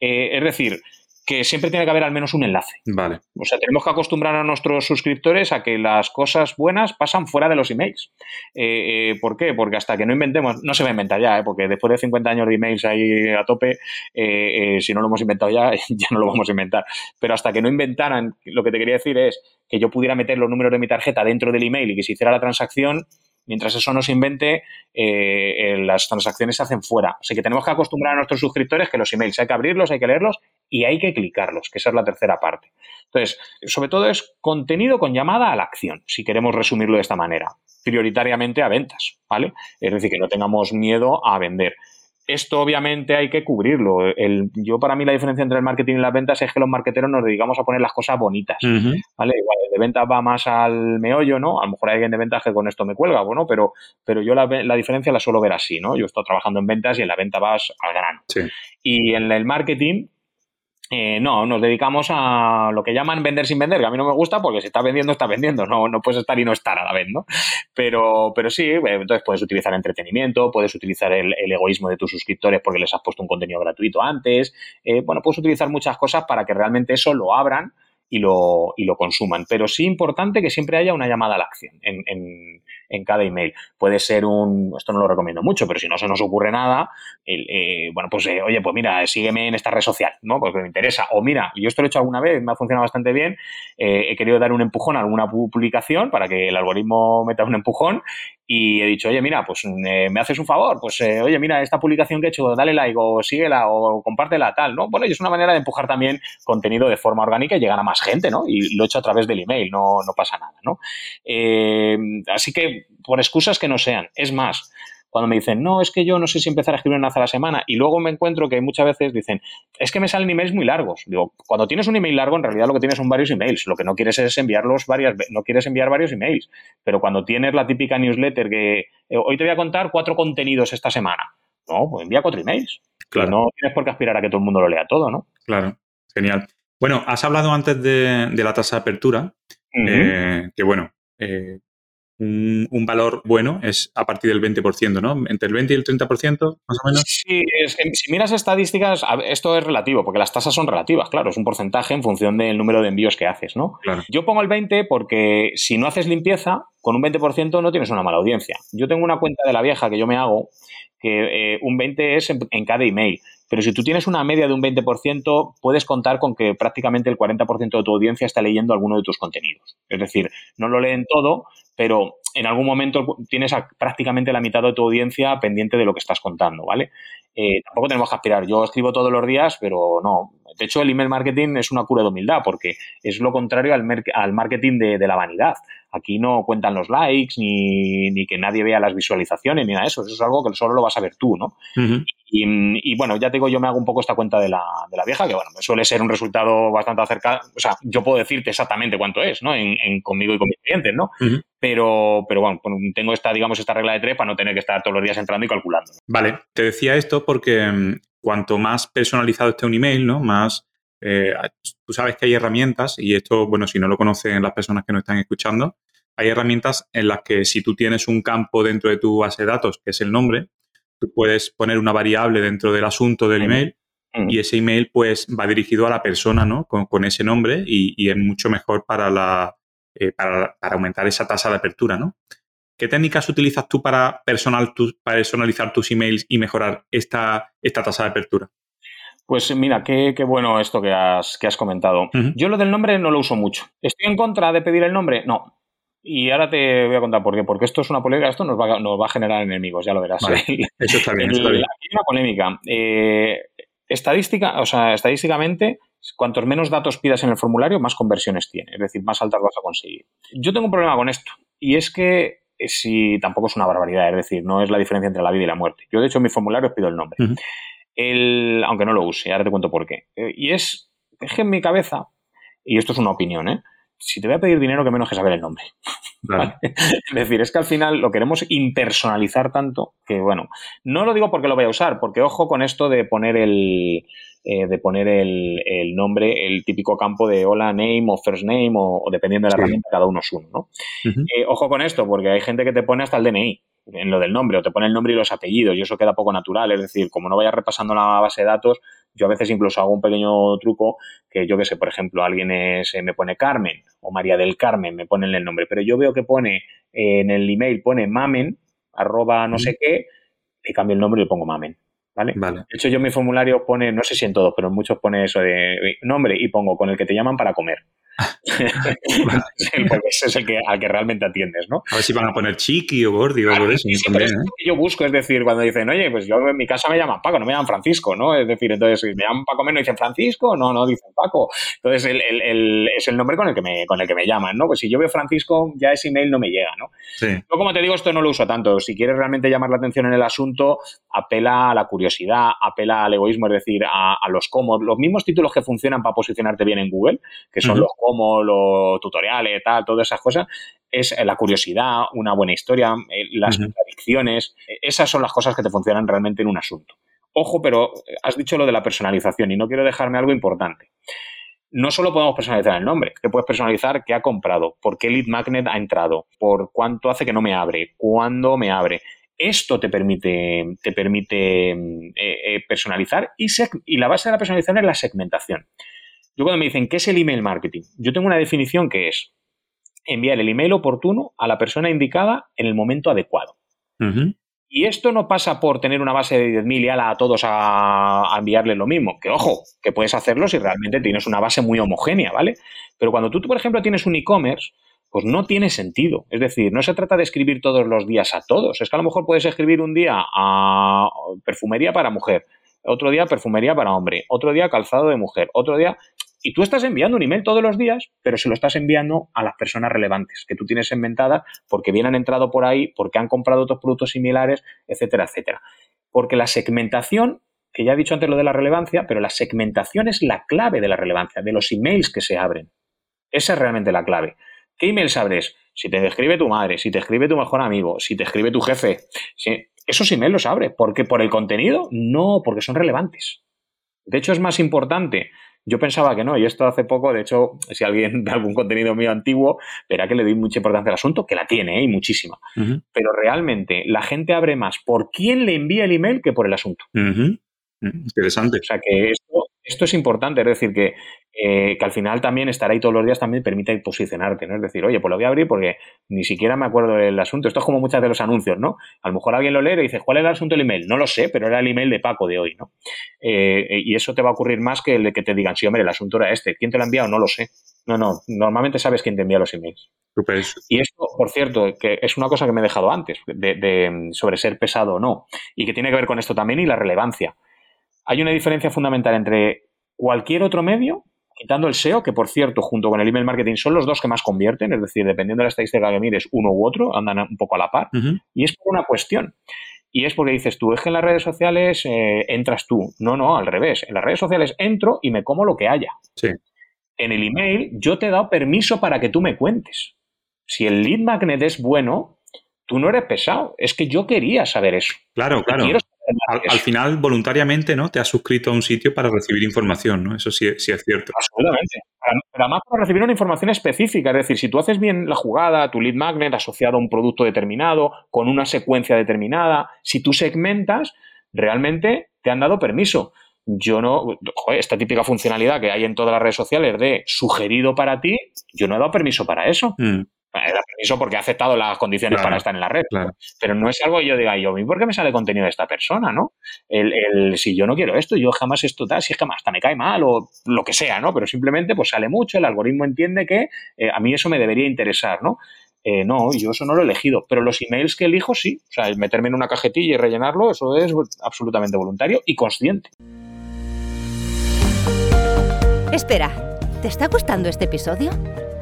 Speaker 3: Eh, es decir, que siempre tiene que haber al menos un enlace.
Speaker 1: Vale.
Speaker 3: O sea, tenemos que acostumbrar a nuestros suscriptores a que las cosas buenas pasan fuera de los emails. Eh, eh, ¿Por qué? Porque hasta que no inventemos, no se va a inventar ya, ¿eh? porque después de 50 años de emails ahí a tope, si no lo hemos inventado ya, <laughs> ya no lo vamos a inventar. Pero hasta que no inventaran, lo que te quería decir es que yo pudiera meter los números de mi tarjeta dentro del email y que se hiciera la transacción, mientras eso no se invente, las transacciones se hacen fuera. Sea que tenemos que acostumbrar a nuestros suscriptores que los emails hay que abrirlos, hay que leerlos y hay que clicarlos, que esa es la tercera parte. Entonces, sobre todo es contenido con llamada a la acción, si queremos resumirlo de esta manera, prioritariamente a ventas, ¿vale? Es decir, que no tengamos miedo a vender. Esto obviamente hay que cubrirlo. El, yo para mí la diferencia entre el marketing y las ventas es que los marketeros nos dedicamos a poner las cosas bonitas, ¿vale? Igual de ventas va más al meollo, ¿no? A lo mejor hay alguien de ventas que con esto me cuelga, bueno, pero, pero yo la, la diferencia la suelo ver así, ¿no? Yo estoy trabajando en ventas y en la venta vas al grano. Y en el marketing eh, no, nos dedicamos a lo que llaman vender sin vender, que a mí no me gusta porque si está vendiendo, está vendiendo, no, no puedes estar y no estar a la vez, ¿no? Pero, pero sí, eh, entonces puedes utilizar entretenimiento, puedes utilizar el, egoísmo de tus suscriptores porque les has puesto un contenido gratuito antes, eh, bueno, puedes utilizar muchas cosas para que realmente eso lo abran y lo, y lo consuman. Pero sí importante que siempre haya una llamada a la acción en, en, en cada email. Puede ser un, esto no lo recomiendo mucho, pero si no se nos ocurre nada, eh, bueno, pues eh, oye, pues mira, sígueme en esta red social, ¿no? Porque me interesa. O mira, yo esto lo he hecho alguna vez, me ha funcionado bastante bien, eh, he querido dar un empujón a alguna publicación para que el algoritmo meta un empujón y he dicho, oye, mira, pues me haces un favor, pues oye, mira, esta publicación que he hecho, dale like o síguela o compártela, tal, ¿no? Bueno, y es una manera de empujar también contenido de forma orgánica y llegar a más gente, ¿no? Y lo he hecho a través del email, no, no pasa nada, ¿no? así que por excusas que no sean. Es más, cuando me dicen, no, es que yo no sé si empezar a escribir una vez a la semana, y luego me encuentro que muchas veces dicen, es que me salen emails muy largos. Digo, cuando tienes un email largo, en realidad lo que tienes son varios emails. Lo que no quieres es enviarlos varias no quieres enviar varios emails. Pero cuando tienes la típica newsletter que eh, hoy te voy a contar cuatro contenidos esta semana, no, pues envía cuatro emails. Claro. no tienes por qué aspirar a que todo el mundo lo lea todo, ¿no?
Speaker 1: Claro, genial. Bueno, has hablado antes de, la tasa de apertura, eh, que bueno, eh, un, valor bueno es a partir del 20%, ¿no? Entre el 20 y el 30%, más o menos.
Speaker 3: Sí, es que si miras estadísticas, esto es relativo, porque las tasas son relativas, claro, es un porcentaje en función del número de envíos que haces, ¿no? Yo pongo el 20 porque si no haces limpieza, con un 20% no tienes una mala audiencia. Yo tengo una cuenta de la vieja que yo me hago, que eh, un 20 es en cada email. Pero si tú tienes una media de un 20%, puedes contar con que prácticamente el 40% de tu audiencia está leyendo alguno de tus contenidos. Es decir, no lo leen todo, pero en algún momento tienes prácticamente la mitad de tu audiencia pendiente de lo que estás contando, ¿vale? Eh, tampoco tenemos que aspirar. Yo escribo todos los días, pero no. De hecho, el email marketing es una cura de humildad porque es lo contrario al, al marketing de, de, la vanidad. Aquí no cuentan los likes ni, ni, que nadie vea las visualizaciones ni nada de eso. Eso es algo que solo lo vas a ver tú, ¿no? Y, bueno, ya te digo, yo me hago un poco esta cuenta de la, de la vieja, que bueno, suele ser un resultado bastante acercado. O sea, yo puedo decirte exactamente cuánto es, ¿no? En, en conmigo y con mis clientes, ¿no? Pero, pero bueno, tengo esta, digamos, esta regla de tres para no tener que estar todos los días entrando y calculando.
Speaker 1: Vale, te decía esto porque mm, cuanto más personalizado esté un email, ¿no? Más eh, tú sabes que hay herramientas, y esto, bueno, si no lo conocen las personas que nos están escuchando, hay herramientas en las que si tú tienes un campo dentro de tu base de datos, que es el nombre, tú puedes poner una variable dentro del asunto del email y ese email pues va dirigido a la persona, ¿no? Con, ese nombre y, es mucho mejor para, la, eh, para, aumentar esa tasa de apertura, ¿no? ¿Qué técnicas utilizas tú para, personal, personalizar tus emails y mejorar esta, esta tasa de apertura?
Speaker 3: Pues mira, qué, bueno esto que has, que has comentado. Yo lo del nombre no lo uso mucho. ¿Estoy en contra de pedir el nombre? No. Y ahora te voy a contar por qué. Porque esto es una polémica, esto nos va, nos va a generar enemigos, ya lo verás. <laughs>
Speaker 1: eso está bien, está bien.
Speaker 3: Hay una polémica. Eh, estadística, o sea, estadísticamente, cuantos menos datos pidas en el formulario, más conversiones tiene. Es decir, más altas vas a conseguir. Yo tengo un problema con esto. Y es que eh, si tampoco es una barbaridad, es decir, no es la diferencia entre la vida y la muerte. Yo, de hecho, en mi formulario pido el nombre el, aunque no lo use, ahora te cuento por qué. Eh, y es, es que en mi cabeza, y esto es una opinión, ¿eh? Si te voy a pedir dinero, que menos que saber el nombre. <laughs> es decir, es que al final lo queremos impersonalizar tanto que, bueno, no lo digo porque lo voy a usar, porque ojo con esto de poner el, eh, de poner el, el, nombre, el típico campo de hola, name o first name, o, dependiendo de la herramienta, cada uno es uno, ¿no? Eh, ojo con esto, porque hay gente que te pone hasta el DNI en lo del nombre, o te pone el nombre y los apellidos, y eso queda poco natural. Es decir, como no vayas repasando la base de datos, yo a veces incluso hago un pequeño truco que yo que sé, por ejemplo, alguien es, eh, me pone Carmen o María del Carmen, me ponen el nombre, pero yo veo que pone eh, en el email, pone mamen, arroba no sé qué, le cambio el nombre y le pongo mamen. ¿Vale? De hecho, yo en mi formulario pone, no sé si en todos, pero en muchos pone eso de nombre y pongo con el que te llaman para comer. <laughs> <laughs> porque ese es el que, al que realmente atiendes, ¿no?
Speaker 1: A ver si van a poner chiqui o gordi o algo de eso.
Speaker 3: ¿eh? lo que yo busco, es decir, cuando dicen, oye, pues yo en mi casa me llaman Paco, no me llaman Francisco, ¿no? Es decir, entonces, si me llaman Paco menos dicen Francisco, no, no, dicen Paco. Entonces, el, el, el, es el nombre con el, que me, con el que me llaman, ¿no? Pues si yo veo Francisco, ya ese email no me llega, ¿no? Sí. Yo, como te digo, esto no lo uso tanto. Si quieres realmente llamar la atención en el asunto, apela a la curiosidad, apela al egoísmo, es decir, a, a los cómo. Los mismos títulos que funcionan para posicionarte bien en Google, que son los cómo, los tutoriales, tal, todas esas cosas, es la curiosidad, una buena historia, eh, las contradicciones. Eh, esas son las cosas que te funcionan realmente en un asunto. Ojo, pero has dicho lo de la personalización y no quiero dejarme algo importante. No solo podemos personalizar el nombre, que puedes personalizar qué ha comprado, por qué lead magnet ha entrado, por cuánto hace que no me abre, cuándo me abre. Esto te permite, te permite eh, personalizar y, y la base de la personalización es la segmentación. Yo cuando me dicen, ¿qué es el email marketing? Yo tengo una definición que es enviar el email oportuno a la persona indicada en el momento adecuado. Y esto no pasa por tener una base de 10.000 y a todos a, a enviarles lo mismo. Que ojo, que puedes hacerlo si realmente tienes una base muy homogénea, ¿vale? Pero cuando tú, por ejemplo, tienes un e-commerce, pues no tiene sentido. Es decir, no se trata de escribir todos los días a todos. Es que a lo mejor puedes escribir un día a perfumería para mujer, otro día perfumería para hombre, otro día calzado de mujer, otro día y tú estás enviando un email todos los días, pero se lo estás enviando a las personas relevantes que tú tienes inventadas porque bien han entrado por ahí, porque han comprado otros productos similares, etcétera, etcétera. Porque la segmentación, que ya he dicho antes lo de la relevancia, pero la segmentación es la clave de la relevancia, de los emails que se abren. Esa es realmente la clave. ¿Qué emails abres? Si te escribe tu madre, si te escribe tu mejor amigo, si te escribe tu jefe, esos emails los abre. ¿Porque por el contenido? No, porque son relevantes. De hecho, es más importante yo pensaba que no, y esto hace poco, de hecho, si alguien <laughs> ve algún contenido mío antiguo, verá que le doy mucha importancia al asunto, que la tiene, ¿eh? y muchísima. Pero realmente la gente abre más por quién le envía el email que por el asunto.
Speaker 1: Interesante.
Speaker 3: O sea que esto, esto es importante, es decir, que, eh, que al final también estar ahí todos los días también permite posicionarte, ¿no? Es decir, oye, pues lo voy a abrir porque ni siquiera me acuerdo del asunto. Esto es como muchas de los anuncios, ¿no? A lo mejor alguien lo lee y dice, ¿cuál era el asunto del email? No lo sé, pero era el email de Paco de hoy, ¿no? Eh, y eso te va a ocurrir más que el de que te digan, sí, hombre, el asunto era este. ¿Quién te lo ha enviado? No lo sé. No, no, normalmente sabes quién te envía los emails. Y esto, por cierto, que es una cosa que me he dejado antes, de, sobre ser pesado o no, y que tiene que ver con esto también y la relevancia. Hay una diferencia fundamental entre cualquier otro medio, quitando el SEO, que por cierto, junto con el email marketing son los dos que más convierten, es decir, dependiendo de la estadística que mires, uno u otro, andan un poco a la par, y es por una cuestión. Y es porque dices tú, es que en las redes sociales eh, entras tú. No, no, al revés. En las redes sociales entro y me como lo que haya.
Speaker 1: Sí.
Speaker 3: En el email yo te he dado permiso para que tú me cuentes. Si el lead magnet es bueno, tú no eres pesado. Es que yo quería saber eso.
Speaker 1: Claro, claro. Al, final, voluntariamente, ¿no? Te has suscrito a un sitio para recibir información, ¿no? Eso sí, sí es cierto.
Speaker 3: Absolutamente. Pero además para recibir una información específica. Es decir, si tú haces bien la jugada, tu lead magnet asociado a un producto determinado, con una secuencia determinada, si tú segmentas, realmente te han dado permiso. Yo no, joder, esta típica funcionalidad que hay en todas las redes sociales de sugerido para ti, yo no he dado permiso para eso. Mm da permiso porque ha aceptado las condiciones para estar en la red. Pero no es algo que yo diga, yo, ¿por qué me sale contenido de esta persona? ¿no? El, si yo no quiero esto, yo jamás esto tal, si es que hasta me cae mal o lo que sea, ¿no? Pero simplemente pues sale mucho, el algoritmo entiende que eh, a mí eso me debería interesar, ¿no? Eh, no, yo eso no lo he elegido, pero los emails que elijo sí, o sea, meterme en una cajetilla y rellenarlo, eso es absolutamente voluntario y consciente.
Speaker 2: Espera, ¿te está gustando este episodio?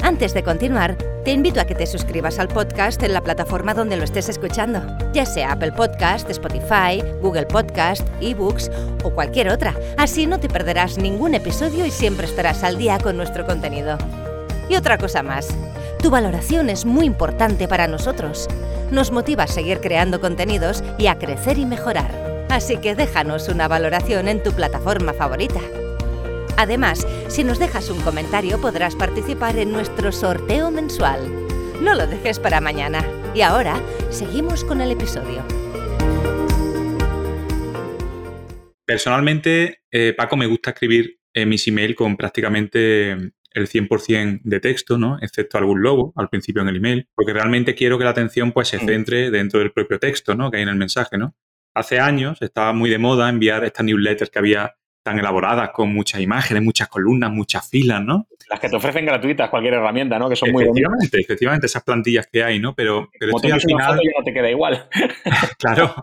Speaker 2: Antes de continuar, te invito a que te suscribas al podcast en la plataforma donde lo estés escuchando, ya sea Apple Podcast, Spotify, Google Podcast, eBooks o cualquier otra. Así no te perderás ningún episodio y siempre estarás al día con nuestro contenido. Y otra cosa más, tu valoración es muy importante para nosotros. Nos motiva a seguir creando contenidos y a crecer y mejorar. Así que déjanos una valoración en tu plataforma favorita. Además, si nos dejas un comentario podrás participar en nuestro sorteo mensual. No lo dejes para mañana. Y ahora, seguimos con el episodio.
Speaker 1: Personalmente, eh, Paco, me gusta escribir mis emails con prácticamente el 100% de texto, ¿no? Excepto algún logo al principio en el email, porque realmente quiero que la atención pues se mm. centre dentro del propio texto, ¿no? Que hay en el mensaje, ¿no? Hace años estaba muy de moda enviar estas newsletters que había tan elaboradas, con muchas imágenes, muchas columnas, muchas filas, ¿no?
Speaker 3: Las que te ofrecen gratuitas, cualquier herramienta, ¿no? Que son
Speaker 1: muy
Speaker 3: Efectivamente,
Speaker 1: efectivamente, esas plantillas que hay, ¿no? Pero, pero
Speaker 3: esto al final... ya no te queda igual. <laughs>
Speaker 1: claro,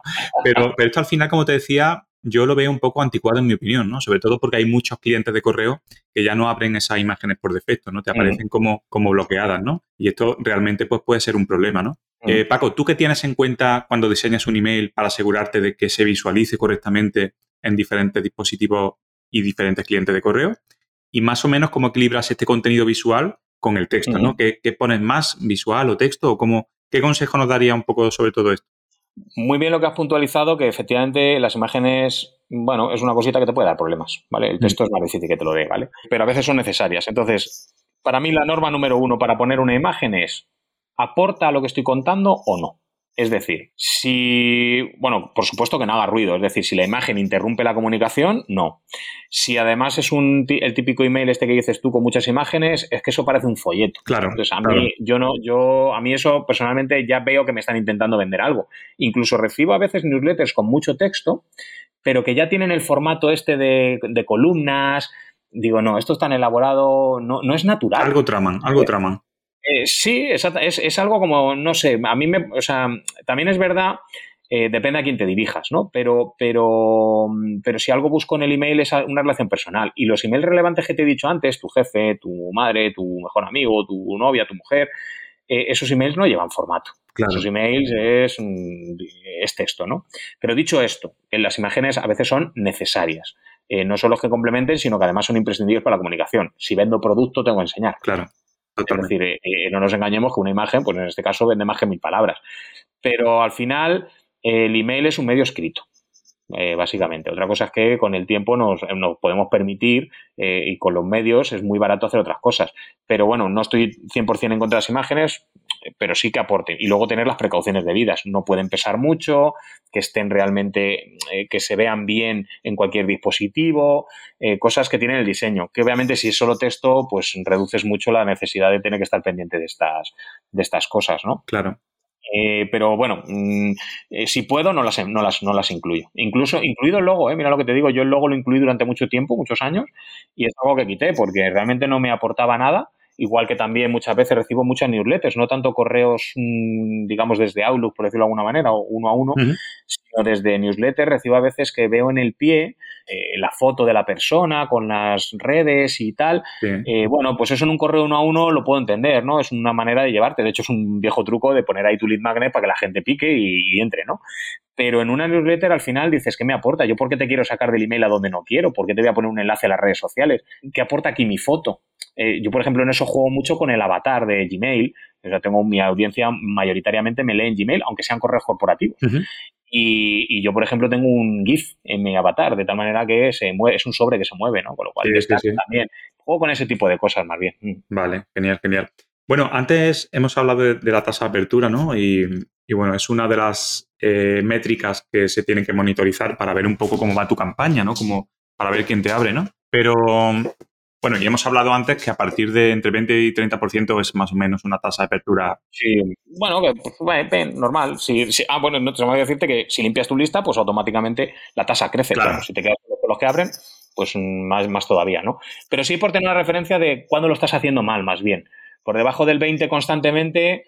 Speaker 1: pero, pero esto al final, como te decía, yo lo veo un poco anticuado en mi opinión, ¿no? Sobre todo porque hay muchos clientes de correo que ya no abren esas imágenes por defecto, ¿no? Te aparecen como, como bloqueadas, ¿no? Y esto realmente pues, puede ser un problema, ¿no? Eh, Paco, ¿tú qué tienes en cuenta cuando diseñas un email para asegurarte de que se visualice correctamente en diferentes dispositivos y diferentes clientes de correo? Y más o menos cómo equilibras este contenido visual con el texto, ¿no? ¿Qué, ¿Qué, pones más, visual o texto? ¿O cómo, qué consejo nos daría un poco sobre todo esto?
Speaker 3: Muy bien lo que has puntualizado, que efectivamente las imágenes, bueno, es una cosita que te puede dar problemas, ¿vale? El texto es más difícil que te lo dé, ¿vale? Pero a veces son necesarias. Entonces, para mí la norma número uno para poner una imagen es, ¿aporta a lo que estoy contando o no? Es decir, si, bueno, por supuesto que no haga ruido, es decir, si la imagen interrumpe la comunicación, no. Si además es un, el típico email este que dices tú con muchas imágenes, es que eso parece un folleto.
Speaker 1: Claro.
Speaker 3: Entonces, a mí, yo no, yo, a mí eso personalmente ya veo que me están intentando vender algo. Incluso recibo a veces newsletters con mucho texto, pero que ya tienen el formato este de, columnas. Digo, no, esto es tan elaborado, no, no es natural.
Speaker 1: Algo traman, algo eh, traman.
Speaker 3: Eh, sí, es, es, algo como, no sé, a mí me, o sea, también es verdad, eh, depende a quién te dirijas, ¿no? Pero, pero, pero si algo busco en el email es una relación personal. Y los emails relevantes que te he dicho antes, tu jefe, tu madre, tu mejor amigo, tu novia, tu mujer, eh, esos emails no llevan formato. Esos emails es, es texto, ¿no? Pero dicho esto, las imágenes a veces son necesarias. no son los que complementen, sino que además son imprescindibles para la comunicación. Si vendo producto, tengo que enseñar.
Speaker 1: Claro.
Speaker 3: Es decir, eh, eh, no nos engañemos que una imagen, pues en este caso vende más que mil palabras. Pero al final, el email es un medio escrito. Eh, básicamente. Otra cosa es que con el tiempo nos, podemos permitir y con los medios es muy barato hacer otras cosas. Pero bueno, no estoy 100% en contra de las imágenes, pero sí que aporten. Y luego tener las precauciones debidas. No pueden pesar mucho, que estén realmente, eh, que se vean bien en cualquier dispositivo, eh, cosas que tienen el diseño. Que obviamente si es solo texto, pues reduces mucho la necesidad de tener que estar pendiente de estas, de estas cosas, ¿no?
Speaker 1: Claro.
Speaker 3: Eh, pero bueno, mm, si puedo, no las, no, las, no las incluyo. Incluso, incluido el logo, mira lo que te digo, yo el logo lo incluí durante mucho tiempo, muchos años, y es algo que quité porque realmente no me aportaba nada Igual que también muchas veces recibo muchas newsletters, no tanto correos, mm, digamos, desde Outlook, por decirlo de alguna manera, o uno a uno, sino desde newsletters recibo a veces que veo en el pie eh, la foto de la persona con las redes y tal. Eh, bueno, pues eso en un correo uno a uno lo puedo entender, ¿no? Es una manera de llevarte. De hecho, es un viejo truco de poner ahí tu lead magnet para que la gente pique y, y entre, ¿no? Pero en una newsletter al final dices, ¿qué me aporta? ¿Yo por qué te quiero sacar del email a donde no quiero? ¿Por qué te voy a poner un enlace a las redes sociales? ¿Qué aporta aquí mi foto? Eh, yo, por ejemplo, en eso juego mucho con el avatar de Gmail. O sea, tengo mi audiencia mayoritariamente me lee en Gmail, aunque sean correos corporativos. y, yo, por ejemplo, tengo un GIF en mi avatar, de tal manera que se mueve, es un sobre que se mueve, ¿no? Con lo cual también. Juego con ese tipo de cosas más bien. Mm.
Speaker 1: Vale, genial, genial. Bueno, antes hemos hablado de, la tasa de apertura, ¿no? Y, bueno, es una de las eh, métricas que se tienen que monitorizar para ver un poco cómo va tu campaña, ¿no? Como para ver quién te abre, ¿no? Pero bueno, y hemos hablado antes que a partir de entre 20 y 30% es más o menos una tasa de apertura.
Speaker 3: Sí, bueno, pues, normal. Si, ah, bueno, no te voy a decirte que si limpias tu lista, pues automáticamente la tasa crece. Claro. si te quedas con los que abren, pues más, más todavía, ¿no? Pero sí por tener una referencia de cuándo lo estás haciendo mal, más bien. Por debajo del 20 constantemente,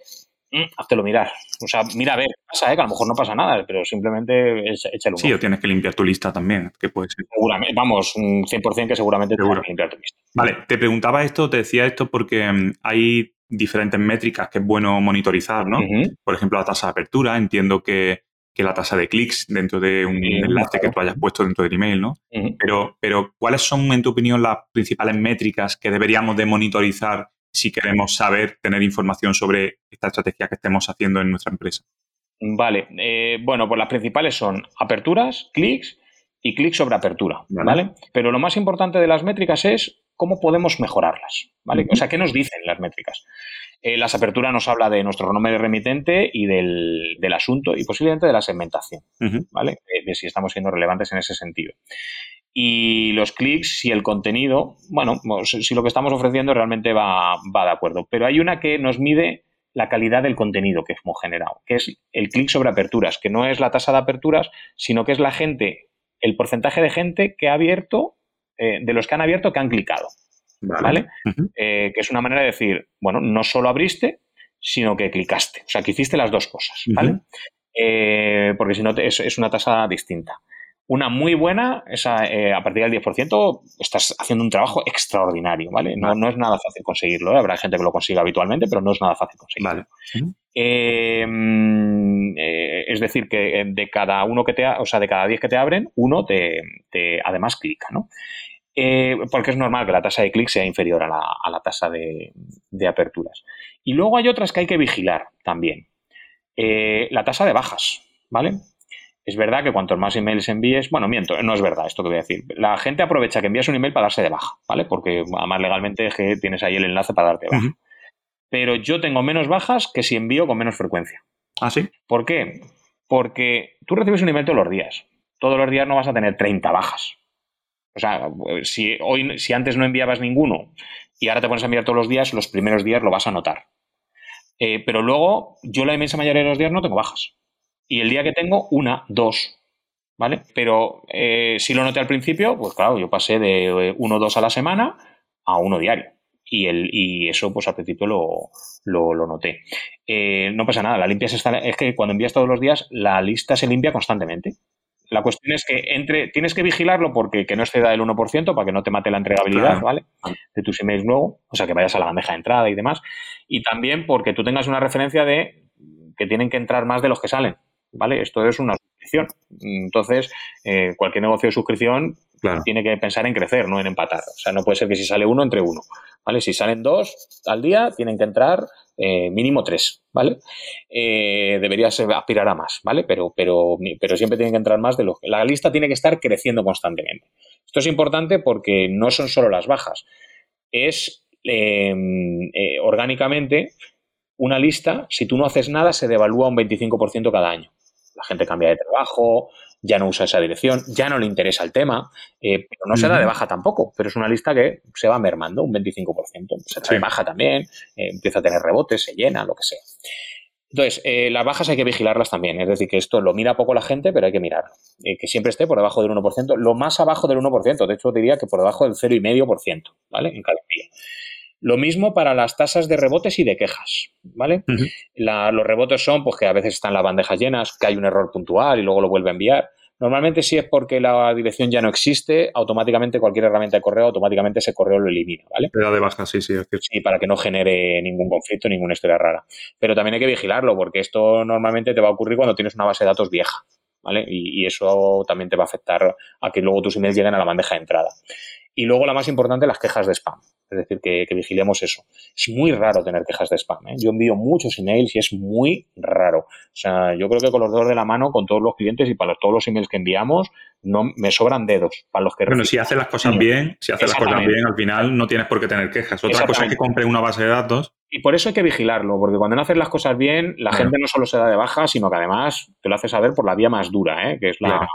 Speaker 3: mm, lo mirar. O sea, mira a ver, pasa, ¿eh? que a lo mejor no pasa nada, pero simplemente échale un
Speaker 1: Sí, o tienes que limpiar tu lista también, que puede ser.
Speaker 3: Seguramente, vamos, un 100% que seguramente tienes que limpiar tu lista.
Speaker 1: Vale, te preguntaba esto, te decía esto porque mm, hay diferentes métricas que es bueno monitorizar, ¿no? Por ejemplo, la tasa de apertura, entiendo que, la tasa de clics dentro de un enlace que tú hayas puesto dentro del email, ¿no? pero, pero, ¿cuáles son, en tu opinión, las principales métricas que deberíamos de monitorizar si queremos saber, tener información sobre esta estrategia que estemos haciendo en nuestra empresa?
Speaker 3: Vale, eh, bueno, pues las principales son aperturas, clics y clics sobre apertura, vale. Pero lo más importante de las métricas es cómo podemos mejorarlas, ¿vale? O sea, ¿qué nos dicen las métricas? Eh, las aperturas nos habla de nuestro nombre remitente y del, asunto y posiblemente de la segmentación, ¿vale? de, si estamos siendo relevantes en ese sentido y los clics si el contenido, bueno, pues, si lo que estamos ofreciendo realmente va, va de acuerdo. Pero hay una que nos mide la calidad del contenido que hemos generado, que es el clic sobre aperturas, que no es la tasa de aperturas, sino que es la gente, el porcentaje de gente que ha abierto, eh, de los que han abierto, que han clicado. ¿vale? Eh, que es una manera de decir, bueno, no solo abriste, sino que clicaste. O sea, que hiciste las dos cosas, ¿vale? Eh, porque si no es, una tasa distinta. Una muy buena, esa, eh, a partir del 10%, estás haciendo un trabajo extraordinario, ¿vale? No, no es nada fácil conseguirlo, ¿eh? habrá gente que lo consiga habitualmente, pero no es nada fácil conseguirlo. Mm, es decir, que de cada uno que te, o sea, de cada 10 que te abren, uno te, además clica, ¿no? porque es normal que la tasa de clic sea inferior a la, tasa de, de, aperturas. Y luego hay otras que hay que vigilar también. Eh, la tasa de bajas, ¿vale? Es verdad que cuantos más emails envíes, bueno, miento, no es verdad esto que voy a decir. La gente aprovecha que envías un email para darse de baja, ¿vale? Porque además legalmente tienes ahí el enlace para darte baja. Pero yo tengo menos bajas que si envío con menos frecuencia.
Speaker 1: ¿Ah, sí?
Speaker 3: ¿Por qué? Porque tú recibes un email todos los días. Todos los días no vas a tener 30 bajas. O sea, si, hoy, si antes no enviabas ninguno y ahora te pones a enviar todos los días, los primeros días lo vas a notar. Eh, pero luego, yo la inmensa mayoría de los días no tengo bajas. Y el día que tengo, una, dos. ¿Vale? Pero eh, si lo noté al principio, pues claro, yo pasé de eh, uno o dos a la semana a uno diario. Y, el, y eso, pues al principio lo, lo, noté. no pasa nada, la limpias está, es que cuando envías todos los días, la lista se limpia constantemente. La cuestión es que entre, tienes que vigilarlo porque que no exceda el 1% para que no te mate la entregabilidad, ¿vale? De tus emails luego, o sea, que vayas a la bandeja de entrada y demás. Y también porque tú tengas una referencia de que tienen que entrar más de los que salen, ¿vale? Esto es una suscripción. Entonces, eh, cualquier negocio de suscripción tiene que pensar en crecer, no en empatar. O sea, no puede ser que si sale uno, entre uno, ¿vale? Si salen dos al día, tienen que entrar eh, mínimo tres, ¿vale? Eh, deberías aspirar a más, ¿vale? Pero, pero, pero siempre tienen que entrar más de lo que... La lista tiene que estar creciendo constantemente. Esto es importante porque no son solo las bajas, es em, eh, orgánicamente una lista, si tú no haces nada, se devalúa un 25% cada año. La gente cambia de trabajo, ya no usa esa dirección, ya no le interesa el tema, eh, pero no se da de baja tampoco, pero es una lista que se va mermando un 25%, se da de baja también, eh, empieza a tener rebotes, se llena, lo que sea. Entonces, eh, las bajas hay que vigilarlas también, es decir, que esto lo mira poco la gente, pero hay que mirarlo. que siempre esté por debajo del 1%, lo más abajo del 1%, de hecho diría que por debajo del 0,5%, ¿vale? En cada día. Lo mismo para las tasas de rebotes y de quejas, ¿vale? los rebotes son pues que a veces están las bandejas llenas, que hay un error puntual y luego lo vuelve a enviar. Normalmente si es porque la dirección ya no existe, automáticamente cualquier herramienta de correo, automáticamente ese correo lo elimina, ¿vale?
Speaker 1: De baja, sí, sí.
Speaker 3: Sí, para que no genere ningún conflicto, ninguna historia rara. Pero también hay que vigilarlo, porque esto normalmente te va a ocurrir cuando tienes una base de datos vieja, ¿vale? Y, y eso también te va a afectar a que luego tus emails lleguen a la bandeja de entrada. Y luego la más importante, las quejas de spam. Es decir, que, vigilemos eso. Es muy raro tener quejas de spam. ¿eh? Yo envío muchos emails y es muy raro. O sea, yo creo que con los dedos de la mano, con todos los clientes y para todos los emails que enviamos, no me sobran dedos para los que
Speaker 1: Bueno, si haces las cosas bien, si haces las cosas bien, al final no tienes por qué tener quejas. Otra cosa es que compre una base de datos.
Speaker 3: Y por eso hay que vigilarlo, porque cuando no haces las cosas bien, la gente no solo se da de baja, sino que además te lo hace saber por la vía más dura, ¿eh? que es la,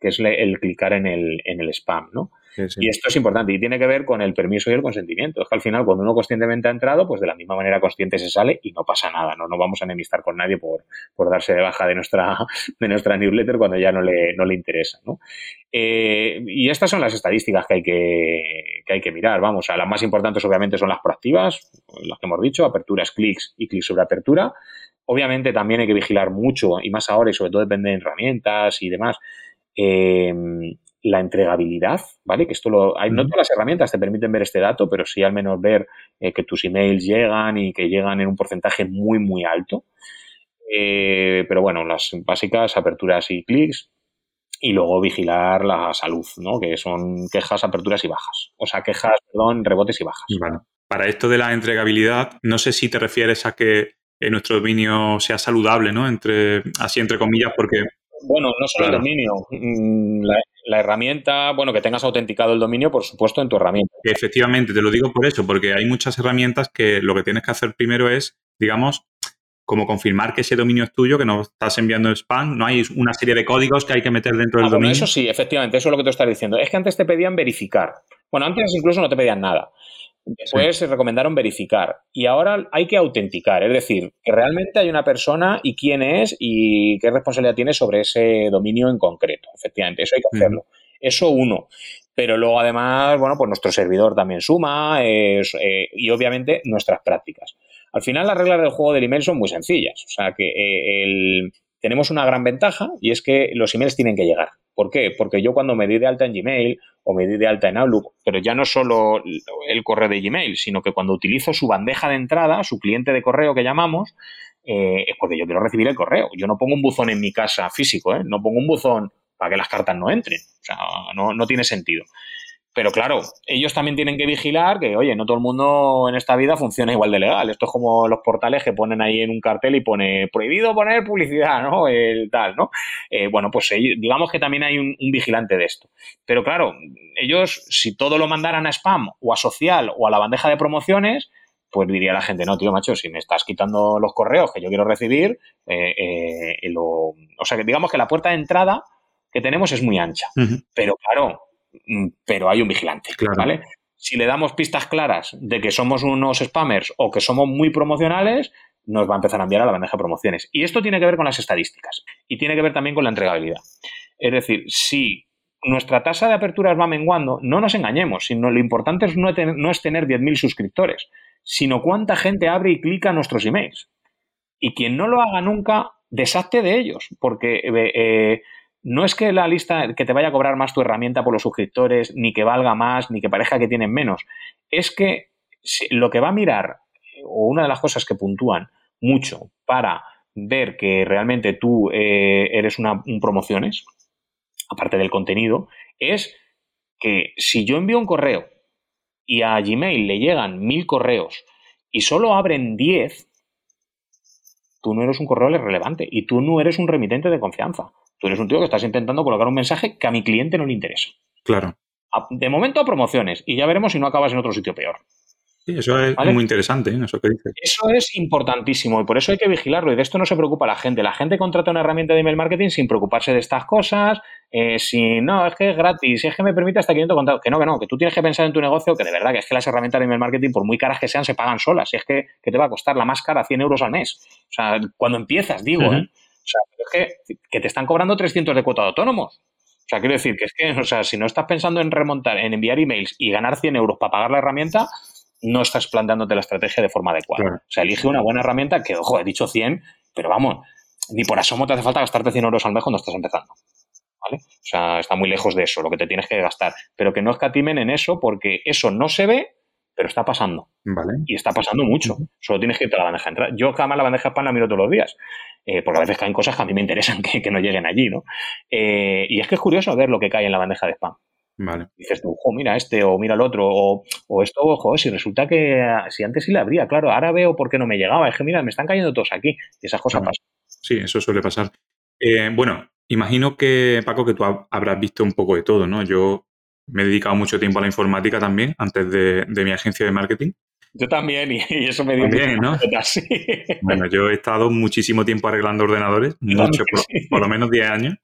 Speaker 3: que es el clicar en el, en el spam, ¿no? Y esto es importante y tiene que ver con el permiso y el consentimiento. Es que al final, cuando uno conscientemente ha entrado, pues de la misma manera consciente se sale y no pasa nada. No nos vamos a enemistar con nadie por, por darse de baja de nuestra, <laughs> de nuestra newsletter cuando ya no le, no le interesa. ¿no? Eh, y estas son las estadísticas que hay que, que hay que mirar. Vamos, a las más importantes obviamente son las proactivas, las que hemos dicho, aperturas, clics y clics sobre apertura. Obviamente también hay que vigilar mucho y más ahora y sobre todo depende de herramientas y demás. Eh, la entregabilidad, ¿vale? Que esto lo hay, no todas las herramientas te permiten ver este dato, pero sí al menos ver eh, que tus emails llegan y que llegan en un porcentaje muy, muy alto. Eh, pero bueno, las básicas, aperturas y clics, y luego vigilar la salud, ¿no? Que son quejas, aperturas y bajas. O sea, quejas, perdón, rebotes y bajas.
Speaker 1: Bueno, para esto de la entregabilidad, no sé si te refieres a que nuestro dominio sea saludable, ¿no? Entre, así entre comillas, porque
Speaker 3: bueno, no solo el dominio, mm, la, herramienta, bueno, que tengas autenticado el dominio, por supuesto, en tu herramienta.
Speaker 1: Efectivamente, te lo digo por eso, porque hay muchas herramientas que lo que tienes que hacer primero es, digamos, como confirmar que ese dominio es tuyo, que no estás enviando spam, no hay una serie de códigos que hay que meter dentro del ah, dominio.
Speaker 3: Eso sí, efectivamente, eso es lo que te estás diciendo. Es que antes te pedían verificar. Bueno, antes incluso no te pedían nada. Después se recomendaron verificar y ahora hay que autenticar, es decir, que realmente hay una persona y quién es y qué responsabilidad tiene sobre ese dominio en concreto. Efectivamente, eso hay que hacerlo. Eso uno. Pero luego además, bueno, pues nuestro servidor también suma eh, y obviamente nuestras prácticas. Al final las reglas del juego del email son muy sencillas. O sea que eh, tenemos una gran ventaja y es que los emails tienen que llegar. ¿Por qué? Porque yo cuando me di de alta en Gmail o me di de alta en Outlook, pero ya no solo el correo de Gmail, sino que cuando utilizo su bandeja de entrada, su cliente de correo que llamamos, eh, es porque yo quiero recibir el correo. Yo no pongo un buzón en mi casa físico, ¿eh? no pongo un buzón para que las cartas no entren. O sea, no, no tiene sentido. Pero claro, ellos también tienen que vigilar que, oye, no todo el mundo en esta vida funciona igual de legal. Esto es como los portales que ponen ahí en un cartel y pone prohibido poner publicidad, ¿no? El tal, ¿no? Eh, bueno, pues digamos que también hay un, vigilante de esto. Pero claro, ellos, si todo lo mandaran a spam o a social o a la bandeja de promociones, pues diría la gente, no, tío, macho, si me estás quitando los correos que yo quiero recibir, eh, eh, lo... o sea, que digamos que la puerta de entrada que tenemos es muy ancha. Pero claro, pero hay un vigilante, ¿vale? Si le damos pistas claras de que somos unos spammers o que somos muy promocionales, nos va a empezar a enviar a la bandeja de promociones. Y esto tiene que ver con las estadísticas y tiene que ver también con la entregabilidad. Es decir, si nuestra tasa de aperturas va menguando, no nos engañemos, sino lo importante no, no es tener 10.000 suscriptores, sino cuánta gente abre y clica nuestros emails. Y quien no lo haga nunca, deshazte de ellos, porque eh, eh no es que la lista, que te vaya a cobrar más tu herramienta por los suscriptores, ni que valga más, ni que parezca que tienen menos. Es que lo que va a mirar, o una de las cosas que puntúan mucho para ver que realmente tú eh, eres una, un promociones, aparte del contenido, es que si yo envío un correo y a Gmail le llegan mil correos y solo abren diez, tú no eres un correo relevante y tú no eres un remitente de confianza. Tú eres un tío que estás intentando colocar un mensaje que a mi cliente no le interesa.
Speaker 1: Claro.
Speaker 3: De momento a promociones y ya veremos si no acabas en otro sitio peor.
Speaker 1: Sí, eso es muy interesante, ¿eh? eso que dices.
Speaker 3: Eso es importantísimo y por eso hay que vigilarlo y de esto no se preocupa la gente. La gente contrata una herramienta de email marketing sin preocuparse de estas cosas, eh, si no, es que es gratis, es que me permite hasta 500 contactos. Que no, que no, que tú tienes que pensar en tu negocio, que de verdad que es que las herramientas de email marketing, por muy caras que sean, se pagan solas. Y es que, te va a costar la más cara 100 euros al mes. O sea, cuando empiezas, digo, ¿eh? O sea, es que, te están cobrando 300 de cuota de autónomos. O sea, quiero decir que es que, o sea, si no estás pensando en remontar, en enviar emails y ganar 100 euros para pagar la herramienta, no estás planteándote la estrategia de forma adecuada. O sea, elige una buena herramienta que, ojo, he dicho 100, pero vamos, ni por asomo te hace falta gastarte 100 euros al mes cuando estás empezando. ¿Vale? O sea, está muy lejos de eso, lo que te tienes que gastar. Pero que no escatimen en eso porque eso no se ve pero está pasando.
Speaker 1: Vale.
Speaker 3: Y está pasando mucho. Solo tienes que irte a la bandeja. Yo, además, la bandeja de spam la miro todos los días, eh, porque a veces caen cosas que a mí me interesan <laughs> que, no lleguen allí, ¿no? Eh, y es que es curioso ver lo que cae en la bandeja de spam.
Speaker 1: Vale.
Speaker 3: Dices tú, ojo, mira este, o mira el otro, o, o esto, ojo, si resulta que si antes sí le abría, claro, ahora veo por qué no me llegaba. Es que, mira, me están cayendo todos aquí. Y esas cosas pasan.
Speaker 1: Sí, eso suele pasar. Eh, bueno, imagino que, Paco, que tú habrás visto un poco de todo, ¿no? Yo me he dedicado mucho tiempo a la informática también, antes de, mi agencia de marketing.
Speaker 3: Yo también, y, eso me dio
Speaker 1: bien, ¿no? <laughs> Bueno, yo he estado muchísimo tiempo arreglando ordenadores, mucho, por, lo menos 10 años,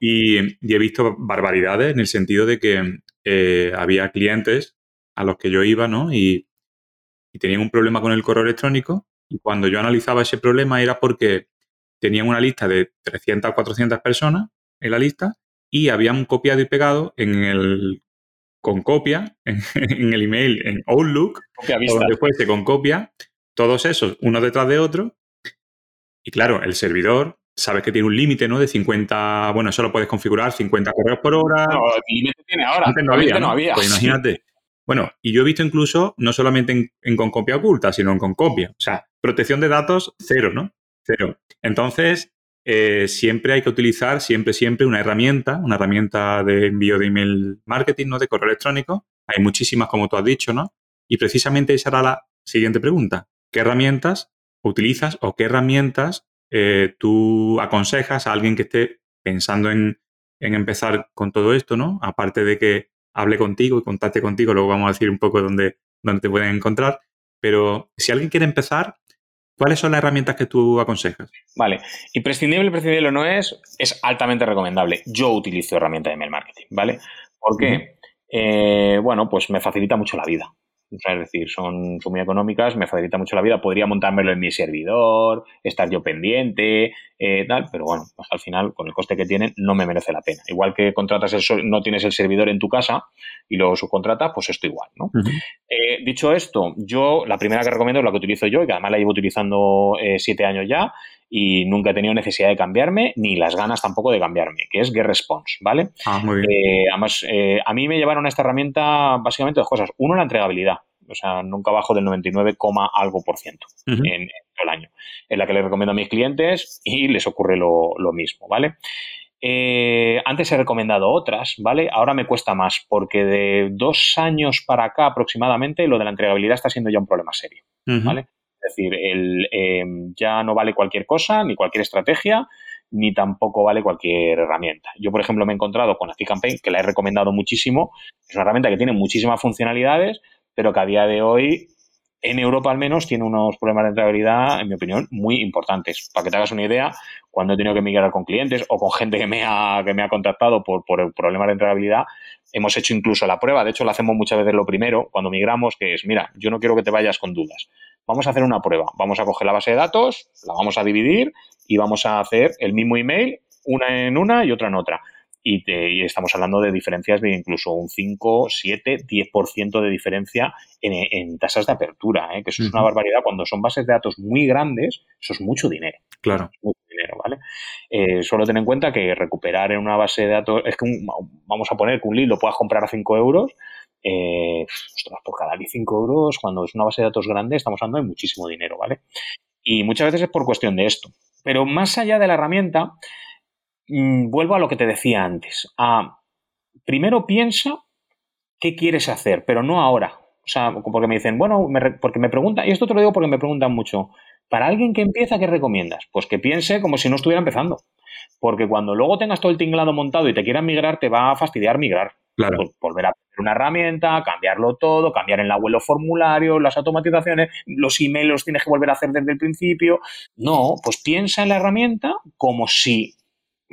Speaker 1: y, he visto barbaridades en el sentido de que eh, había clientes a los que yo iba, ¿no? Y, y tenían un problema con el correo electrónico, y cuando yo analizaba ese problema era porque tenían una lista de 300 o 400 personas en la lista y habían copiado y pegado en el con copia, <laughs> en, el email, en Outlook, o donde fuese con copia, todos esos, uno detrás de otro. Y claro, el servidor, sabes que tiene un límite, ¿no? De 50, bueno, eso lo puedes configurar, 50 correos por hora.
Speaker 3: No, el límite tiene ahora.
Speaker 1: Antes no había, no, había. Pues imagínate. Bueno, y yo he visto incluso, no solamente en, en, con copia oculta, sino en con copia. O sea, protección de datos, cero, ¿no? Cero. Entonces, eh, siempre hay que utilizar, siempre, siempre, una herramienta, una herramienta de envío de email marketing, ¿no? De correo electrónico. Hay muchísimas, como tú has dicho, ¿no? Y precisamente esa era la siguiente pregunta. ¿Qué herramientas utilizas o qué herramientas eh, tú aconsejas a alguien que esté pensando en, empezar con todo esto, ¿no? Aparte de que hable contigo y contacte contigo, luego vamos a decir un poco dónde, dónde te pueden encontrar. Pero si alguien quiere empezar, ¿Cuáles son las herramientas que tú aconsejas?
Speaker 3: Vale, imprescindible, imprescindible no es, es altamente recomendable. Yo utilizo herramientas de email marketing, ¿vale? ¿Por qué? Eh, bueno, pues me facilita mucho la vida. Es decir, son, muy económicas, me facilita mucho la vida. Podría montármelo en mi servidor, estar yo pendiente, eh, tal, pero bueno, pues al final, con el coste que tienen, no me merece la pena. Igual que contratas el, no tienes el servidor en tu casa y luego subcontratas, pues esto igual, ¿no? Eh, dicho esto, yo la primera que recomiendo es la que utilizo yo y que además la llevo utilizando eh, siete años ya y nunca he tenido necesidad de cambiarme ni las ganas tampoco de cambiarme, que es GetResponse, ¿vale?
Speaker 1: Ah, muy bien.
Speaker 3: Eh, además, eh, a mí me llevaron a esta herramienta básicamente dos cosas. Uno, la entregabilidad. O sea, nunca bajo del 99, algo por ciento en, todo el año. Es la que les recomiendo a mis clientes y les ocurre lo, mismo, ¿vale? Eh, antes he recomendado otras, ¿vale? Ahora me cuesta más porque de dos años para acá aproximadamente lo de la entregabilidad está siendo ya un problema serio, ¿vale? Es decir, el, em, ya no vale cualquier cosa, ni cualquier estrategia, ni tampoco vale cualquier herramienta. Yo, por ejemplo, me he encontrado con ActiveCampaign, que la he recomendado muchísimo. Es una herramienta que tiene muchísimas funcionalidades, pero que a día de hoy, en Europa al menos, tiene unos problemas de rentabilidad, en mi opinión, muy importantes. Para que te hagas una idea, cuando he tenido que migrar con clientes o con gente que me ha, que me ha contactado por, por problemas de rentabilidad, hemos hecho incluso la prueba. De hecho, lo hacemos muchas veces lo primero, cuando migramos, que es, mira, yo no quiero que te vayas con dudas vamos a hacer una prueba. Vamos a coger la base de datos, la vamos a dividir y vamos a hacer el mismo email, una en una y otra en otra. Y, estamos hablando de diferencias de incluso un 5, 7, 10% de diferencia en, tasas de apertura, ¿eh? que eso es una barbaridad. Cuando son bases de datos muy grandes, eso es mucho dinero.
Speaker 1: Claro.
Speaker 3: Mucho dinero, ¿vale? Eh, solo ten en cuenta que recuperar en una base de datos, es que vamos a poner que un lead lo puedas comprar a 5 euros, eh, por cada 5 euros, cuando es una base de datos grande, estamos hablando de muchísimo dinero, ¿vale? Y muchas veces es por cuestión de esto. Pero más allá de la herramienta, mm, vuelvo a lo que te decía antes. primero piensa qué quieres hacer, pero no ahora. O sea, porque me dicen, bueno, porque me preguntan, y esto te lo digo porque me preguntan mucho, para alguien que empieza, ¿qué recomiendas? Pues que piense como si no estuviera empezando. Porque cuando luego tengas todo el tinglado montado y te quieran migrar, te va a fastidiar migrar.
Speaker 1: Claro.
Speaker 3: Volver a una herramienta, cambiarlo todo, cambiar en la web los formularios, las automatizaciones, los emails los tienes que volver a hacer desde el principio. No, pues piensa en la herramienta como si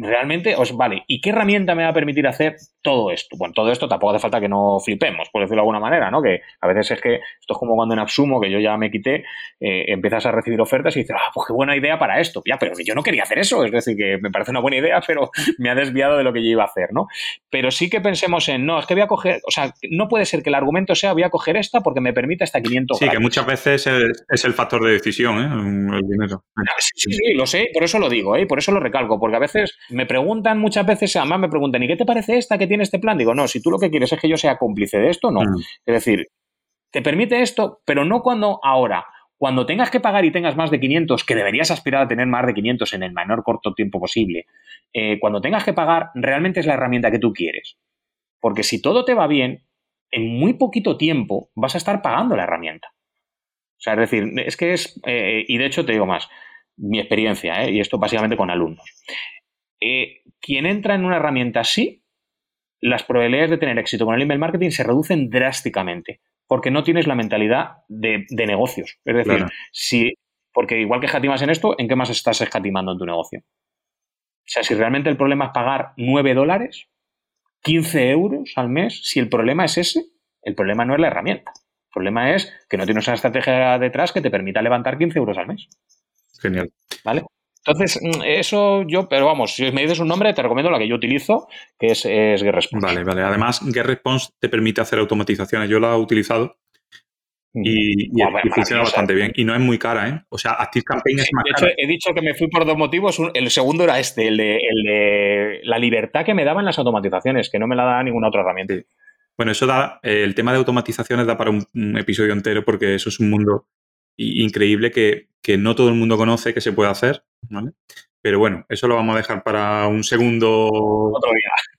Speaker 3: realmente os vale. ¿Y qué herramienta me va a permitir hacer todo esto? Bueno, todo esto tampoco hace falta que no flipemos, por decirlo de alguna manera, ¿no? Que a veces es que esto es como cuando en Absumo, que yo ya me quité, eh, empiezas a recibir ofertas y dices, ah, pues qué buena idea para esto. Ya, pero que yo no quería hacer eso. Es decir, que me parece una buena idea, <laughs> pero me ha desviado de lo que yo iba a hacer, ¿no? Pero sí que pensemos en, no, es que voy a coger, o sea, no puede ser que el argumento sea voy a coger esta porque me permite hasta 500
Speaker 1: Sí, que muchas veces es, el factor de decisión, ¿eh? El dinero.
Speaker 3: Sí, sí, lo sé, por eso lo digo, ¿eh? Por eso lo recalco, porque a veces me preguntan muchas veces, además me preguntan, ¿y qué te parece esta que tiene este plan? Digo, no, si tú lo que quieres es que yo sea cómplice de esto, no. Mm. Es decir, te permite esto, pero no cuando ahora. Cuando tengas que pagar y tengas más de 500, que deberías aspirar a tener más de 500 en el menor corto tiempo posible, eh, cuando tengas que pagar, realmente es la herramienta que tú quieres. Porque si todo te va bien, en muy poquito tiempo vas a estar pagando la herramienta. O sea, es decir, es que es, eh, y de hecho te digo más, mi experiencia, ¿eh? y esto básicamente con alumnos. Eh, quien entra en una herramienta así, las probabilidades de tener éxito con el email marketing se reducen drásticamente, porque no tienes la mentalidad de, negocios. Es decir, si, porque igual que escatimas en esto, ¿en qué más estás escatimando en tu negocio? O sea, si realmente el problema es pagar 9 dólares, 15 euros al mes, si el problema es ese, el problema no es la herramienta. El problema es que no tienes una estrategia detrás que te permita levantar 15 euros al mes.
Speaker 1: Genial.
Speaker 3: ¿Vale? Entonces, mm, eso yo, pero vamos, si me dices un nombre, te recomiendo la que yo utilizo, que es, es GetResponse.
Speaker 1: Vale, vale. Además, GetResponse te permite hacer automatizaciones. Yo la he utilizado y, funciona bastante bien. Y no es muy cara, ¿eh? O sea, ActiveCampaign es más
Speaker 3: de hecho, He dicho que me fui por dos motivos. El segundo era este, el de, la libertad que me daban las automatizaciones, que no me la da ninguna otra herramienta.
Speaker 1: Bueno, eso da, eh, el tema de automatizaciones da para un, episodio entero porque eso es un mundo increíble que, no todo el mundo conoce que se puede hacer, ¿vale? Pero bueno, eso lo vamos a dejar para un segundo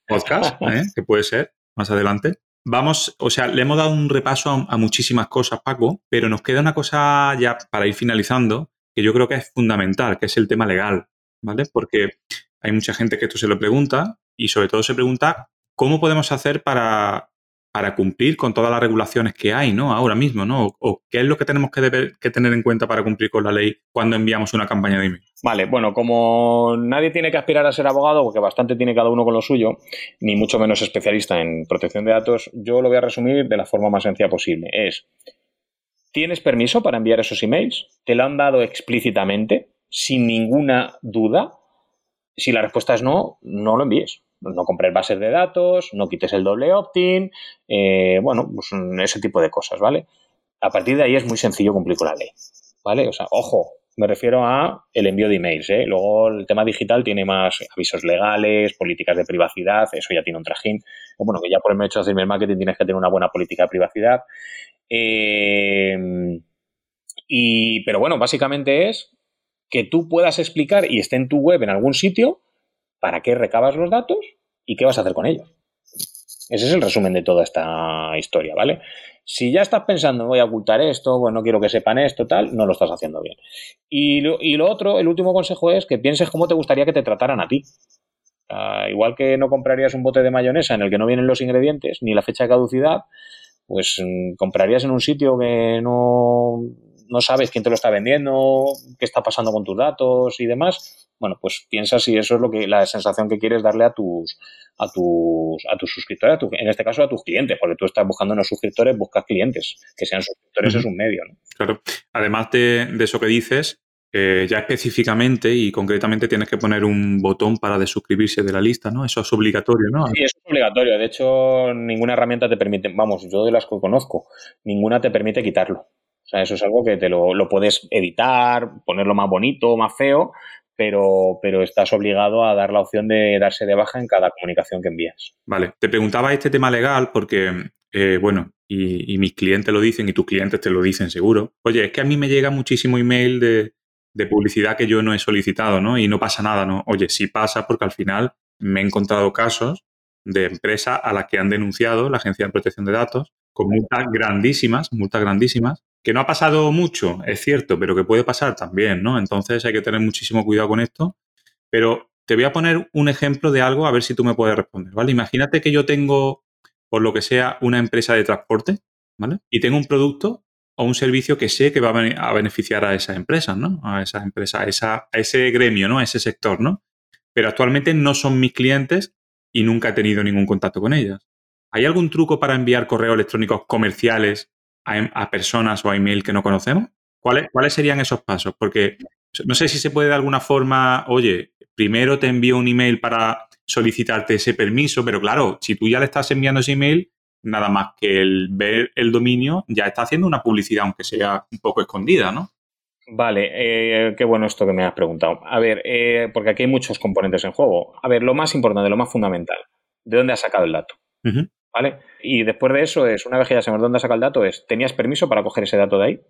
Speaker 1: podcast, <laughs> ¿eh? que puede ser más adelante. Vamos, o sea, le hemos dado un repaso a, muchísimas cosas, Paco, pero nos queda una cosa ya para ir finalizando que yo creo que es fundamental, que es el tema legal, ¿vale? Porque hay mucha gente que esto se lo pregunta y sobre todo se pregunta cómo podemos hacer para para cumplir con todas las regulaciones que hay, ¿no? Ahora mismo, ¿no? O, qué es lo que tenemos que, que, tener en cuenta para cumplir con la ley cuando enviamos una campaña de email.
Speaker 3: Vale, bueno, como nadie tiene que aspirar a ser abogado, porque bastante tiene cada uno con lo suyo, ni mucho menos especialista en protección de datos, yo lo voy a resumir de la forma más sencilla posible. Es, ¿tienes permiso para enviar esos emails? ¿Te lo han dado explícitamente, sin ninguna duda? Si la respuesta es no, no lo envíes. No compres bases de datos, no quites el doble opt-in, eh, bueno, pues ese tipo de cosas, ¿vale? A partir de ahí es muy sencillo cumplir con la ley, ¿vale? O sea, ojo, me refiero a el envío de emails. ¿eh? Luego el tema digital tiene más avisos legales, políticas de privacidad, eso ya tiene un trajín. Bueno, que ya por el hecho de hacer marketing tienes que tener una buena política de privacidad. Eh, y, pero bueno, básicamente es que tú puedas explicar y esté en tu web en algún sitio para qué recabas los datos y qué vas a hacer con ellos. Ese es el resumen de toda esta historia, ¿vale? Si ya estás pensando, voy a ocultar esto, bueno, no quiero que sepan esto, tal, no lo estás haciendo bien. Y lo, otro, el último consejo es que pienses cómo te gustaría que te trataran a ti. igual que no comprarías un bote de mayonesa en el que no vienen los ingredientes ni la fecha de caducidad, pues mm, comprarías en un sitio que no, no sabes quién te lo está vendiendo, qué está pasando con tus datos y demás, bueno, pues piensa si eso es lo que la sensación que quieres darle a tus a tus a tus suscriptores, en este caso a tus clientes, porque tú estás buscando unos suscriptores, buscas clientes, que sean suscriptores es un medio, ¿no?
Speaker 1: Claro. Además de, eso que dices, eh, ya específicamente y concretamente tienes que poner un botón para desuscribirse de la lista, ¿no? Eso es obligatorio, ¿no?
Speaker 3: Sí, eso es obligatorio. De hecho, ninguna herramienta te permite, vamos, yo de las que conozco, ninguna te permite quitarlo. Sea, eso es algo que te lo, lo puedes editar, ponerlo más bonito, más feo, pero, pero estás obligado a dar la opción de darse de baja en cada comunicación que envías.
Speaker 1: Vale, te preguntaba este tema legal porque, eh, bueno, y, mis clientes lo dicen y tus clientes te lo dicen seguro. Oye, es que a mí me llega muchísimo email de, de publicidad que yo no he solicitado, ¿no? Y no pasa nada, ¿no? Oye, sí pasa porque al final me he encontrado casos de empresas a las que han denunciado la Agencia de Protección de Datos con multas grandísimas, multas grandísimas, que no ha pasado mucho, es cierto, pero que puede pasar también, ¿no? Entonces hay que tener muchísimo cuidado con esto. Pero te voy a poner un ejemplo de algo a ver si tú me puedes responder, ¿vale? Imagínate que yo tengo, por lo que sea, una empresa de transporte, ¿vale? Y tengo un producto o un servicio que sé que va a beneficiar a esa empresa, ¿no? A esa empresa, a, esa, a ese gremio, ¿no? A ese sector, ¿no? Pero actualmente no son mis clientes y nunca he tenido ningún contacto con ellas. ¿Hay algún truco para enviar correos electrónicos comerciales a, personas o a email que no conocemos? ¿Cuáles, ¿Cuáles serían esos pasos? Porque no sé si se puede de alguna forma, oye, primero te envío un email para solicitarte ese permiso, pero claro, si tú ya le estás enviando ese email, nada más que el ver el dominio ya está haciendo una publicidad, aunque sea un poco escondida, ¿no?
Speaker 3: Vale, eh, qué bueno esto que me has preguntado. A ver, eh, porque aquí hay muchos componentes en juego. A ver, lo más importante, lo más fundamental, ¿de dónde has sacado el dato? ¿Vale? Y después de eso es, una vez que ya sabemos dónde saca el dato, es, ¿tenías permiso para coger ese dato de ahí?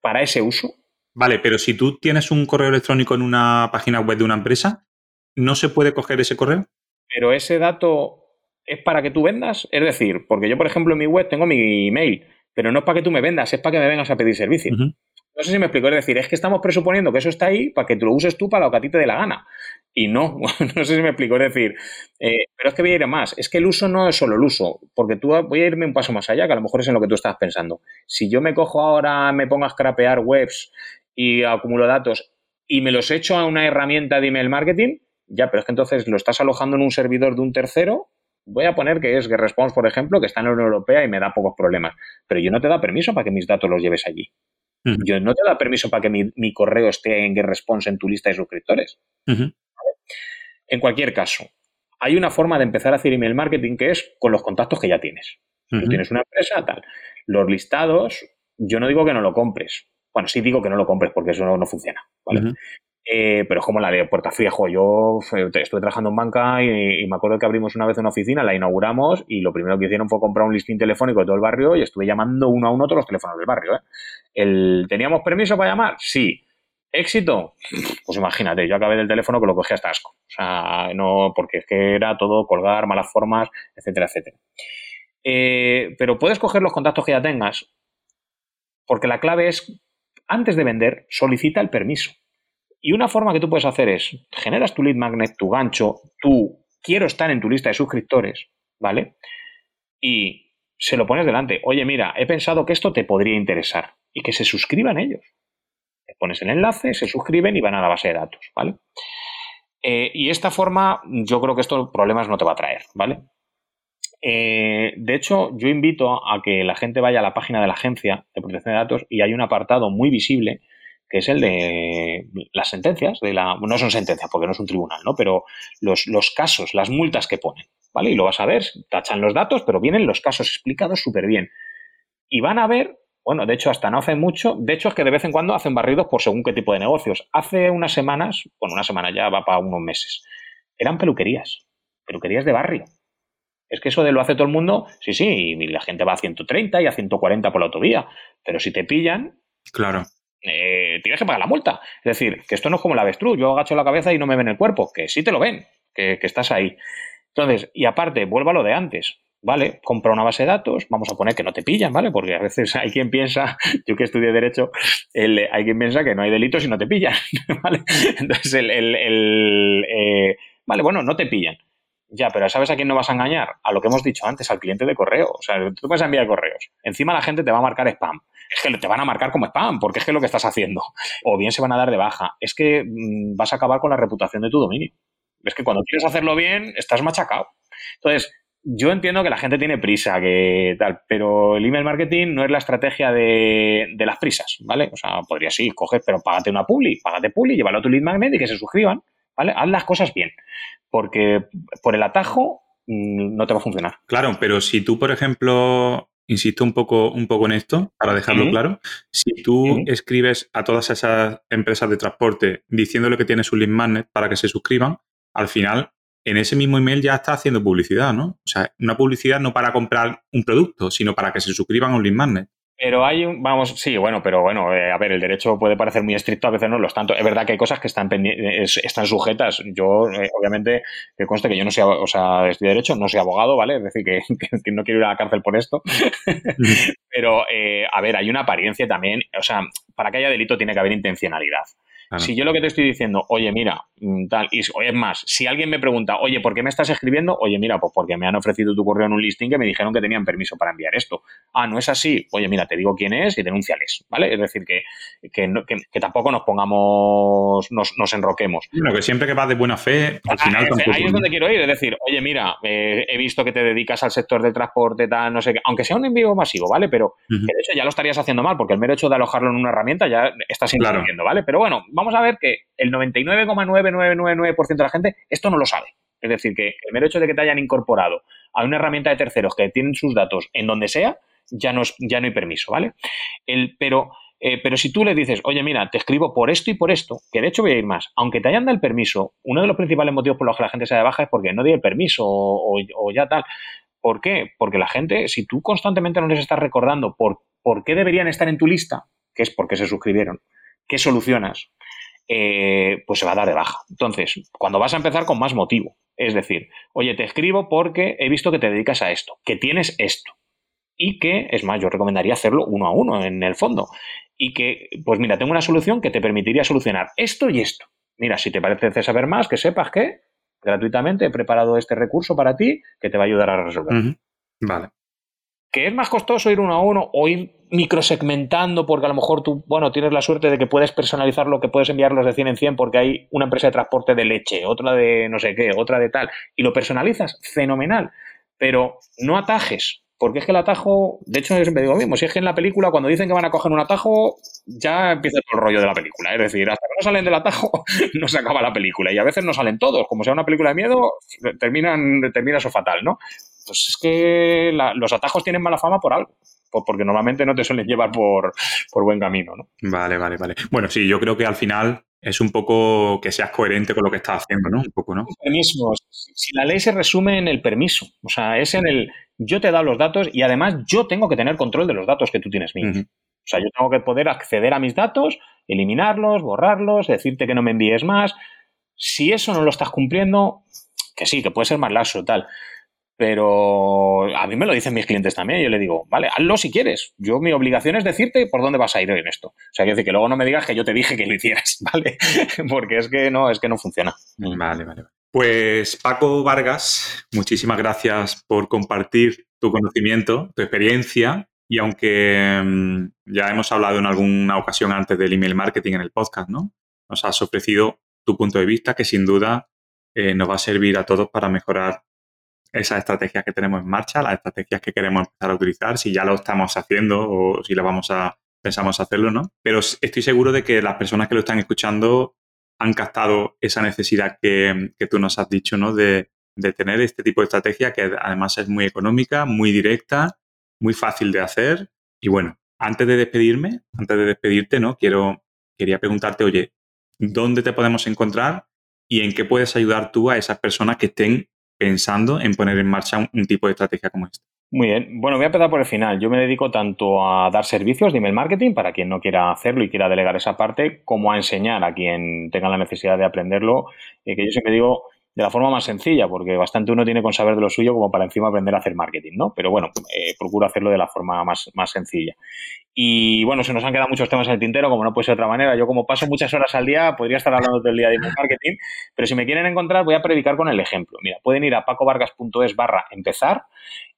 Speaker 3: ¿Para ese uso?
Speaker 1: Vale, pero si tú tienes un correo electrónico en una página web de una empresa, ¿no se puede coger ese correo?
Speaker 3: Pero ese dato es para que tú vendas. Es decir, porque yo, por ejemplo, en mi web tengo mi email, pero no es para que tú me vendas, es para que me vengas a pedir servicio. No sé si me explico. Es decir, es que estamos presuponiendo que eso está ahí para que tú lo uses tú para lo que a ti te dé la gana. Y no, <laughs> no sé si me explico. Es decir, eh, pero es que voy a ir a más. Es que el uso no es solo el uso, porque tú voy a irme un paso más allá, que a lo mejor es en lo que tú estás pensando. Si yo me cojo ahora, me pongo a scrapear webs y acumulo datos y me los echo a una herramienta de email marketing, ya, pero es que entonces lo estás alojando en un servidor de un tercero. Voy a poner que es GetResponse, por ejemplo, que está en la Unión Europea y me da pocos problemas. Pero yo no te da permiso para que mis datos los lleves allí. Yo no te da permiso para que mi, correo esté en GetResponse en tu lista de suscriptores. En cualquier caso, hay una forma de empezar a hacer email marketing que es con los contactos que ya tienes. Tú tienes una empresa, tal. Los listados, yo no digo que no lo compres. Bueno, sí digo que no lo compres porque eso no, funciona. ¿vale? Eh, pero es como la de Puerta Fría. yo estuve trabajando en banca y, me acuerdo que abrimos una vez una oficina, la inauguramos y lo primero que hicieron fue comprar un listín telefónico de todo el barrio y estuve llamando uno a uno todos los teléfonos del barrio. ¿eh? ¿Teníamos permiso para llamar? Sí. ¿Éxito? Pues imagínate, yo acabé del teléfono que lo cogí hasta asco. O sea, no, porque es que era todo colgar, malas formas, etcétera, etcétera. Eh, pero puedes coger los contactos que ya tengas, porque la clave es, antes de vender, solicita el permiso. Y una forma que tú puedes hacer es, generas tu lead magnet, tu gancho, tú quiero estar en tu lista de suscriptores, ¿vale? Y se lo pones delante. Oye, mira, he pensado que esto te podría interesar y que se suscriban ellos. Pones el enlace, se suscriben y van a la base de datos, ¿vale? Eh, y esta forma, yo creo que estos problemas no te va a traer, ¿vale? Eh, de hecho, yo invito a que la gente vaya a la página de la agencia de protección de datos y hay un apartado muy visible que es el de las sentencias, de la, no son sentencias porque no es un tribunal, ¿no? Pero los, los casos, las multas que ponen, ¿vale? Y lo vas a ver, tachan los datos, pero vienen los casos explicados súper bien. Y van a ver, bueno, de hecho, hasta no hace mucho, de hecho es que de vez en cuando hacen barridos por según qué tipo de negocios. Hace unas semanas, bueno, una semana ya va para unos meses, eran peluquerías, peluquerías de barrio. Es que eso de lo hace todo el mundo, sí, sí, y la gente va a 130 y a 140 por la autovía, pero si te pillan,
Speaker 1: claro.
Speaker 3: Eh, tienes que pagar la multa. Es decir, que esto no es como la avestruz, yo agacho la cabeza y no me ven el cuerpo, que sí te lo ven, que, estás ahí. Entonces, y aparte, vuelvo a lo de antes. ¿vale? Compra una base de datos, vamos a poner que no te pillan, ¿vale? Porque a veces <laughs> hay quien piensa, yo que estudié Derecho, hay quien piensa que no hay delitos y no te pillan, <laughs> ¿vale? Entonces, el, eh, vale, bueno, no te pillan. Ya, pero ¿sabes a quién no vas a engañar? A lo que hemos dicho antes, al cliente de correo. O sea, tú puedes enviar correos. Encima la gente te va a marcar spam. Es que te van a marcar como spam, porque es que es lo que estás haciendo. <laughs> O bien se van a dar de baja. Es que mm, vas a acabar con la reputación de tu dominio. Es que cuando quieres hacerlo bien, estás machacado. Entonces, yo entiendo que la gente tiene prisa, que tal, pero el email marketing no es la estrategia de, las prisas, ¿vale? O sea, podría sí, coges, pero págate una publi, págate publi, llévalo a tu lead magnet y que se suscriban, ¿vale? Haz las cosas bien porque por el atajo mm, no te va a funcionar.
Speaker 1: Claro, pero si tú, por ejemplo, insisto un poco, un poco en esto, para dejarlo claro, si tú escribes a todas esas empresas de transporte diciéndole que tienes un lead magnet para que se suscriban, al final en ese mismo email ya está haciendo publicidad, ¿no? O sea, una publicidad no para comprar un producto, sino para que se suscriban a un lead magnet.
Speaker 3: Pero hay un, vamos, sí, bueno, pero bueno, eh, a ver, el derecho puede parecer muy estricto, a veces no lo es tanto. Es verdad que hay cosas que están están sujetas. Yo, eh, obviamente, que conste que yo no soy, o sea, estoy derecho, no soy abogado, ¿vale? Es decir, <laughs> que, que, no quiero ir a la cárcel por esto. <laughs> pero, eh, a ver, hay una apariencia también, o sea, para que haya delito tiene que haber intencionalidad. Si yo lo que te estoy diciendo, oye, mira, mm, tal, y es más, si alguien me pregunta, oye, ¿por qué me estás escribiendo? Oye, mira, pues porque me han ofrecido tu correo en un listing que me dijeron que tenían permiso para enviar esto. Ah, no es así. Oye, mira, te digo quién es y denunciales, ¿vale? Es decir, que, que, tampoco nos pongamos, nos, nos enroquemos.
Speaker 1: Bueno, que siempre que vas de buena fe, al ah, final
Speaker 3: tampoco. Ahí es donde quiero ir, es decir, oye, mira, eh, he visto que te dedicas al sector del transporte, tal, no sé qué, aunque sea un envío masivo, ¿vale? Pero de hecho ya lo estarías haciendo mal, porque el mero hecho de alojarlo en una herramienta ya estás incluyendo, ¿vale? Pero bueno, vamos a ver que el 99,9999% de la gente esto no lo sabe. Es decir, que el mero hecho de que te hayan incorporado a una herramienta de terceros que tienen sus datos en donde sea, ya no, ya no hay permiso, ¿vale? El, pero, eh, pero si tú le dices, oye, mira, te escribo por esto y por esto, que de hecho voy a ir más, aunque te hayan dado el permiso, uno de los principales motivos por los que la gente se da baja es porque no dio el permiso o, o, ya tal. ¿Por qué? Porque la gente, si tú constantemente no les estás recordando por, por qué deberían estar en tu lista, que es porque se suscribieron, qué solucionas, eh, pues se va a dar de baja. Entonces, cuando vas a empezar con más motivo, es decir, oye, te escribo porque he visto que te dedicas a esto, que tienes esto. Y que, es más, yo recomendaría hacerlo uno a uno en el fondo. Y que, pues mira, tengo una solución que te permitiría solucionar esto y esto. Mira, si te parece saber más, que sepas que gratuitamente he preparado este recurso para ti que te va a ayudar a resolver.
Speaker 1: Vale.
Speaker 3: ¿Que es más costoso ir uno a uno o ir microsegmentando porque a lo mejor tú, bueno, tienes la suerte de que puedes personalizar lo que puedes enviarlos de 100 en 100 porque hay una empresa de transporte de leche, otra de no sé qué, otra de tal, y lo personalizas, fenomenal. Pero no atajes, porque es que el atajo, de hecho, yo siempre digo mismo, si es que en la película cuando dicen que van a coger un atajo, ya empieza todo el rollo de la película. Es decir, hasta que no salen del atajo, <laughs> no se acaba la película. Y a veces no salen todos. Como sea una película de miedo, terminan, termina eso fatal, ¿no? Pues es que los atajos tienen mala fama por algo porque normalmente no te suelen llevar por, buen camino, ¿no?
Speaker 1: Vale, vale, vale. Bueno, sí, yo creo que al final es un poco que seas coherente con lo que estás haciendo, ¿no? Un poco, ¿no?
Speaker 3: Permiso. Si la ley se resume en el permiso, o sea, es en el yo te he dado los datos y además yo tengo que tener control de los datos que tú tienes míos. O sea, yo tengo que poder acceder a mis datos, eliminarlos, borrarlos, decirte que no me envíes más. Si eso no lo estás cumpliendo, que sí, que puede ser más laxo, tal. Pero a mí me lo dicen mis clientes también. Yo le digo, vale, hazlo si quieres. Yo mi obligación es decirte por dónde vas a ir en esto. O sea, quiero decir que luego no me digas que yo te dije que lo hicieras, <laughs> ¿vale? <laughs> Porque es que no, es que no funciona.
Speaker 1: Vale, vale. Pues Paco Vargas, muchísimas gracias por compartir tu conocimiento, tu experiencia Y aunque mm, ya hemos hablado en alguna ocasión antes del email marketing en el podcast, ¿no? Nos has ofrecido tu punto de vista que sin duda eh, nos va a servir a todos para mejorar esas estrategias que tenemos en marcha, las estrategias que queremos empezar a utilizar, si ya lo estamos haciendo o si lo vamos a, pensamos hacerlo, ¿no? Pero estoy seguro de que las personas que lo están escuchando han captado esa necesidad que, tú nos has dicho, ¿no? De, tener este tipo de estrategia que además es muy económica, muy directa, muy fácil de hacer. Y bueno, antes de despedirme, antes de despedirte, ¿no? Quiero, quería preguntarte, oye, ¿dónde te podemos encontrar y en qué puedes ayudar tú a esas personas que estén pensando en poner en marcha un tipo de estrategia como esta?
Speaker 3: Muy bien. Bueno, voy a empezar por el final. Yo me dedico tanto a dar servicios de email marketing para quien no quiera hacerlo y quiera delegar esa parte, como a enseñar a quien tenga la necesidad de aprenderlo. Eh, que yo siempre digo de la forma más sencilla, porque bastante uno tiene con saber de lo suyo como para encima aprender a hacer marketing, ¿no? Pero bueno, eh, procuro hacerlo de la forma más, más sencilla. Y bueno, se nos han quedado muchos temas en el tintero, como no puede ser de otra manera. Yo como paso muchas horas al día, podría estar hablando todo el día de marketing, pero si me quieren encontrar voy a predicar con el ejemplo. Mira, pueden ir a pacovargas.es barra empezar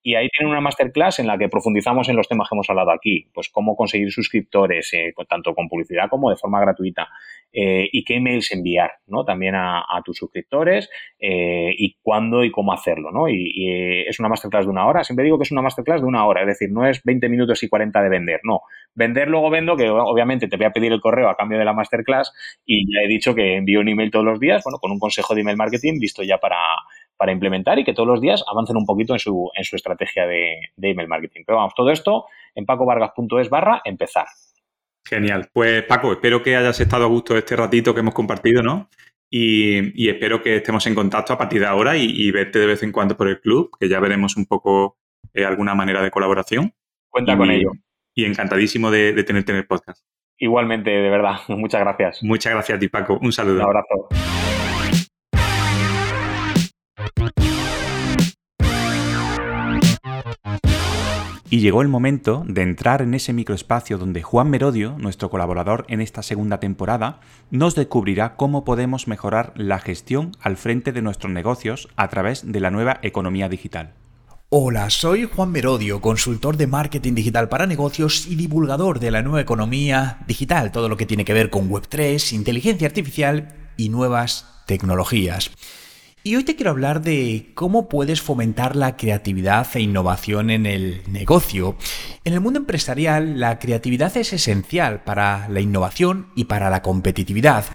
Speaker 3: y ahí tienen una masterclass en la que profundizamos en los temas que hemos hablado aquí, pues cómo conseguir suscriptores, eh, tanto con publicidad como de forma gratuita, eh, y qué emails enviar, ¿no? También a, tus suscriptores eh, y cuándo y cómo hacerlo, ¿no? Y, es una masterclass de una hora. Siempre digo que es una masterclass de una hora, es decir, no es 20 minutos y 40 de vender, no. Vender luego vendo, que obviamente te voy a pedir el correo a cambio de la masterclass y ya he dicho que envío un email todos los días, bueno, con un consejo de email marketing listo ya para para implementar y que todos los días avancen un poquito en su, en su estrategia de, email marketing. Pero vamos, todo esto en pacovargas.es barra empezar.
Speaker 1: Genial. Pues Paco, espero que hayas estado a gusto este ratito que hemos compartido, ¿no? Y, espero que estemos en contacto a partir de ahora y, verte de vez en cuando por el club, que ya veremos un poco eh, alguna manera de colaboración.
Speaker 3: Cuenta con ello.
Speaker 1: Y encantadísimo de, de tenerte en el podcast.
Speaker 3: Igualmente, de verdad. <laughs> Muchas gracias.
Speaker 1: Muchas gracias a ti, Paco. Un saludo.
Speaker 3: Un abrazo.
Speaker 1: Y llegó el momento de entrar en ese microespacio donde Juan Merodio, nuestro colaborador en esta segunda temporada, nos descubrirá cómo podemos mejorar la gestión al frente de nuestros negocios a través de la nueva economía digital.
Speaker 4: Hola, soy Juan Merodio, consultor de marketing digital para negocios y divulgador de la nueva economía digital, todo lo que tiene que ver con Web3, inteligencia artificial y nuevas tecnologías. Y hoy te quiero hablar de cómo puedes fomentar la creatividad e innovación en el negocio. En el mundo empresarial, la creatividad es esencial para la innovación y para la competitividad.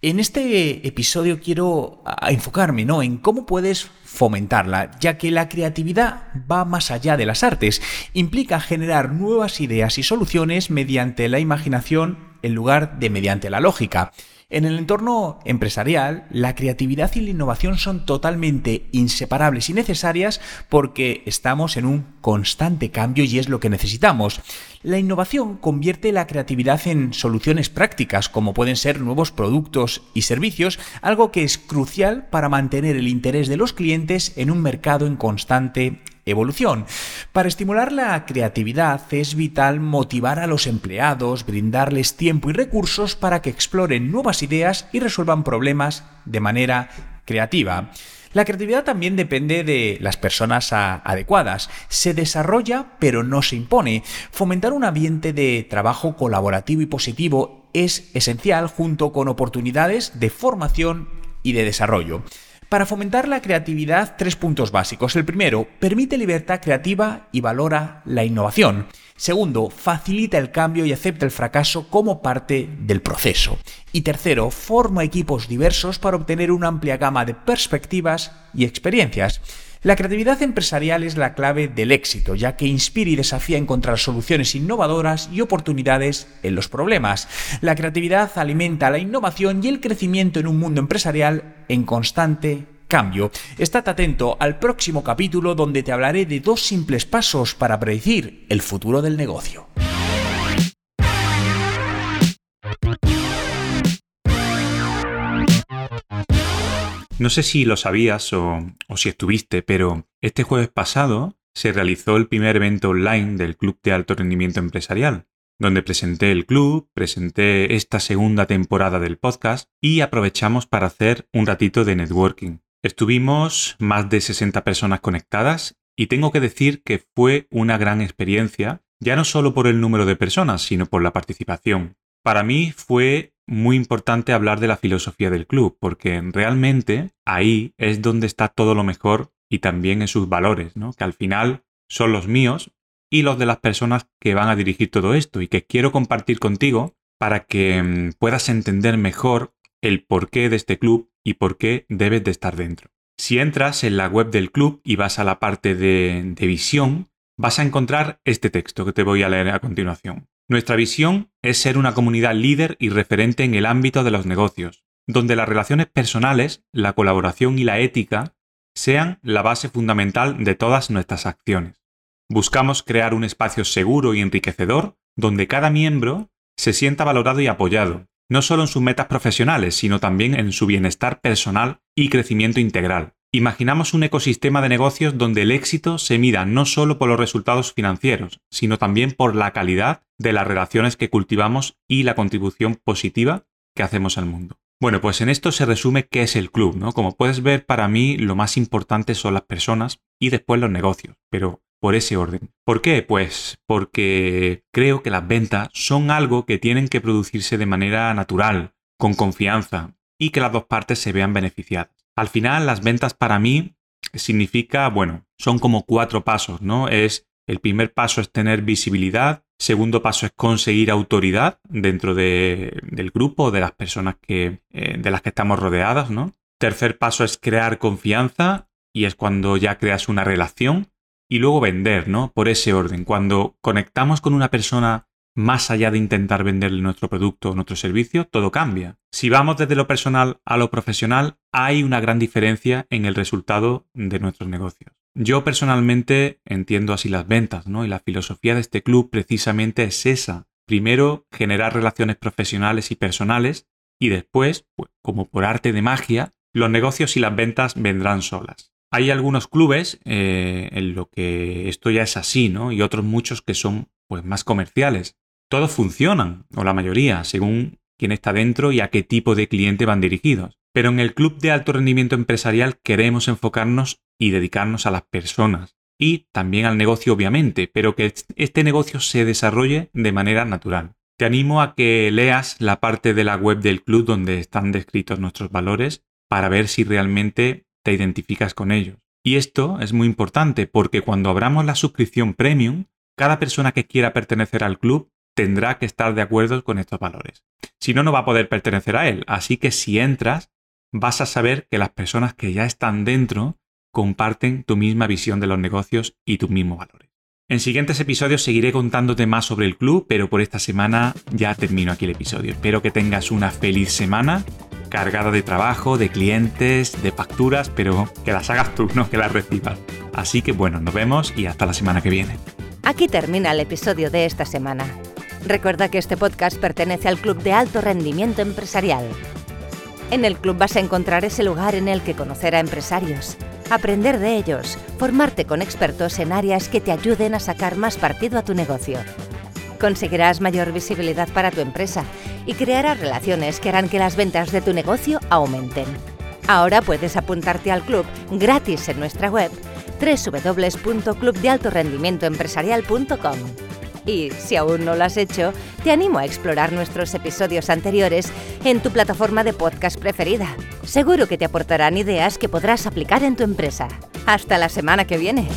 Speaker 4: En este episodio quiero enfocarme ¿no? en cómo puedes fomentarla, ya que la creatividad va más allá de las artes, implica generar nuevas ideas y soluciones mediante la imaginación en lugar de mediante la lógica. En el entorno empresarial, la creatividad y la innovación son totalmente inseparables y necesarias porque estamos en un constante cambio y es lo que necesitamos. La innovación convierte la creatividad en soluciones prácticas, como pueden ser nuevos productos y servicios, algo que es crucial para mantener el interés de los clientes en un mercado en constante evolución. Para estimular la creatividad es vital motivar a los empleados, brindarles tiempo y recursos para que exploren nuevas ideas y resuelvan problemas de manera creativa. La creatividad también depende de las personas adecuadas. Se desarrolla pero no se impone. Fomentar un ambiente de trabajo colaborativo y positivo es esencial junto con oportunidades de formación y de desarrollo. Para fomentar la creatividad, tres puntos básicos. El primero, permite libertad creativa y valora la innovación. Segundo, facilita el cambio y acepta el fracaso como parte del proceso. Y tercero, forma equipos diversos para obtener una amplia gama de perspectivas y experiencias. La creatividad empresarial es la clave del éxito, ya que inspira y desafía a encontrar soluciones innovadoras y oportunidades en los problemas. La creatividad alimenta la innovación y el crecimiento en un mundo empresarial en constante cambio. Estate atento al próximo capítulo donde te hablaré de dos simples pasos para predecir el futuro del negocio.
Speaker 1: No sé si lo sabías o, si estuviste, pero este jueves pasado se realizó el primer evento online del Club de Alto Rendimiento Empresarial, donde presenté el club, presenté esta segunda temporada del podcast y aprovechamos para hacer un ratito de networking. Estuvimos más de 60 personas conectadas y tengo que decir que fue una gran experiencia ya no solo por el número de personas, sino por la participación. Para mí fue muy importante hablar de la filosofía del club, porque realmente ahí es donde está todo lo mejor y también en sus valores, ¿no? que al final son los míos y los de las personas que van a dirigir todo esto y que quiero compartir contigo para que mm, puedas entender mejor el porqué de este club y por qué debes de estar dentro. Si entras en la web del club y vas a la parte de, de visión, vas a encontrar este texto que te voy a leer a continuación. Nuestra visión es ser una comunidad líder y referente en el ámbito de los negocios, donde las relaciones personales, la colaboración y la ética sean la base fundamental de todas nuestras acciones. Buscamos crear un espacio seguro y enriquecedor donde cada miembro se sienta valorado y apoyado, no solo en sus metas profesionales, sino también en su bienestar personal y crecimiento integral. Imaginamos un ecosistema de negocios donde el éxito se mida no solo por los resultados financieros, sino también por la calidad de las relaciones que cultivamos y la contribución positiva que hacemos al mundo. Bueno, pues en esto se resume qué es el club, ¿no? Como puedes ver, para mí lo más importante son las personas y después los negocios, pero por ese orden. ¿Por qué? Pues porque creo que las ventas son algo que tienen que producirse de manera natural, con confianza, y que las dos partes se vean beneficiadas. Al final, las ventas para mí significa, bueno, son como cuatro pasos, ¿no? Es el primer paso es tener visibilidad, segundo paso es conseguir autoridad dentro del grupo, de las personas que, eh, de las que estamos rodeadas, ¿no? Tercer paso es crear confianza y es cuando ya creas una relación y luego vender, ¿no? Por ese orden. Cuando conectamos con una persona más allá de intentar venderle nuestro producto o nuestro servicio, todo cambia. Si vamos desde lo personal a lo profesional, hay una gran diferencia en el resultado de nuestros negocios. Yo personalmente entiendo así las ventas, ¿no? Y la filosofía de este club precisamente es esa. Primero, generar relaciones profesionales y personales y después, pues, como por arte de magia, los negocios y las ventas vendrán solas. Hay algunos clubes eh, en lo que esto ya es así, ¿no? Y otros muchos que son pues más comerciales. Todos funcionan, o la mayoría, según quién está dentro y a qué tipo de cliente van dirigidos. Pero en el club de alto rendimiento empresarial queremos enfocarnos y dedicarnos a las personas y también al negocio obviamente, pero que este negocio se desarrolle de manera natural. Te animo a que leas la parte de la web del club donde están descritos nuestros valores para ver si realmente te identificas con ellos. Y esto es muy importante porque cuando abramos la suscripción premium, cada persona que quiera pertenecer al club tendrá que estar de acuerdo con estos valores. Si no, no va a poder pertenecer a él. Así que si entras, vas a saber que las personas que ya están dentro comparten tu misma visión de los negocios y tus mismos valores. En siguientes episodios seguiré contándote más sobre el club, pero por esta semana ya termino aquí el episodio. Espero que tengas una feliz semana cargada de trabajo, de clientes, de facturas, pero que las hagas tú, no que las recibas. Así que bueno, nos vemos y hasta la semana que viene.
Speaker 2: Aquí termina el episodio de esta semana. Recuerda que este podcast pertenece al Club de Alto Rendimiento Empresarial. En el club vas a encontrar ese lugar en el que conocer a empresarios, aprender de ellos, formarte con expertos en áreas que te ayuden a sacar más partido a tu negocio conseguirás mayor visibilidad para tu empresa y crearás relaciones que harán que las ventas de tu negocio aumenten. Ahora puedes apuntarte al club gratis en nuestra web www.clubdealtorendimientoempresarial.com. Y si aún no lo has hecho, te animo a explorar nuestros episodios anteriores en tu plataforma de podcast preferida. Seguro que te aportarán ideas que podrás aplicar en tu empresa. Hasta la semana que viene.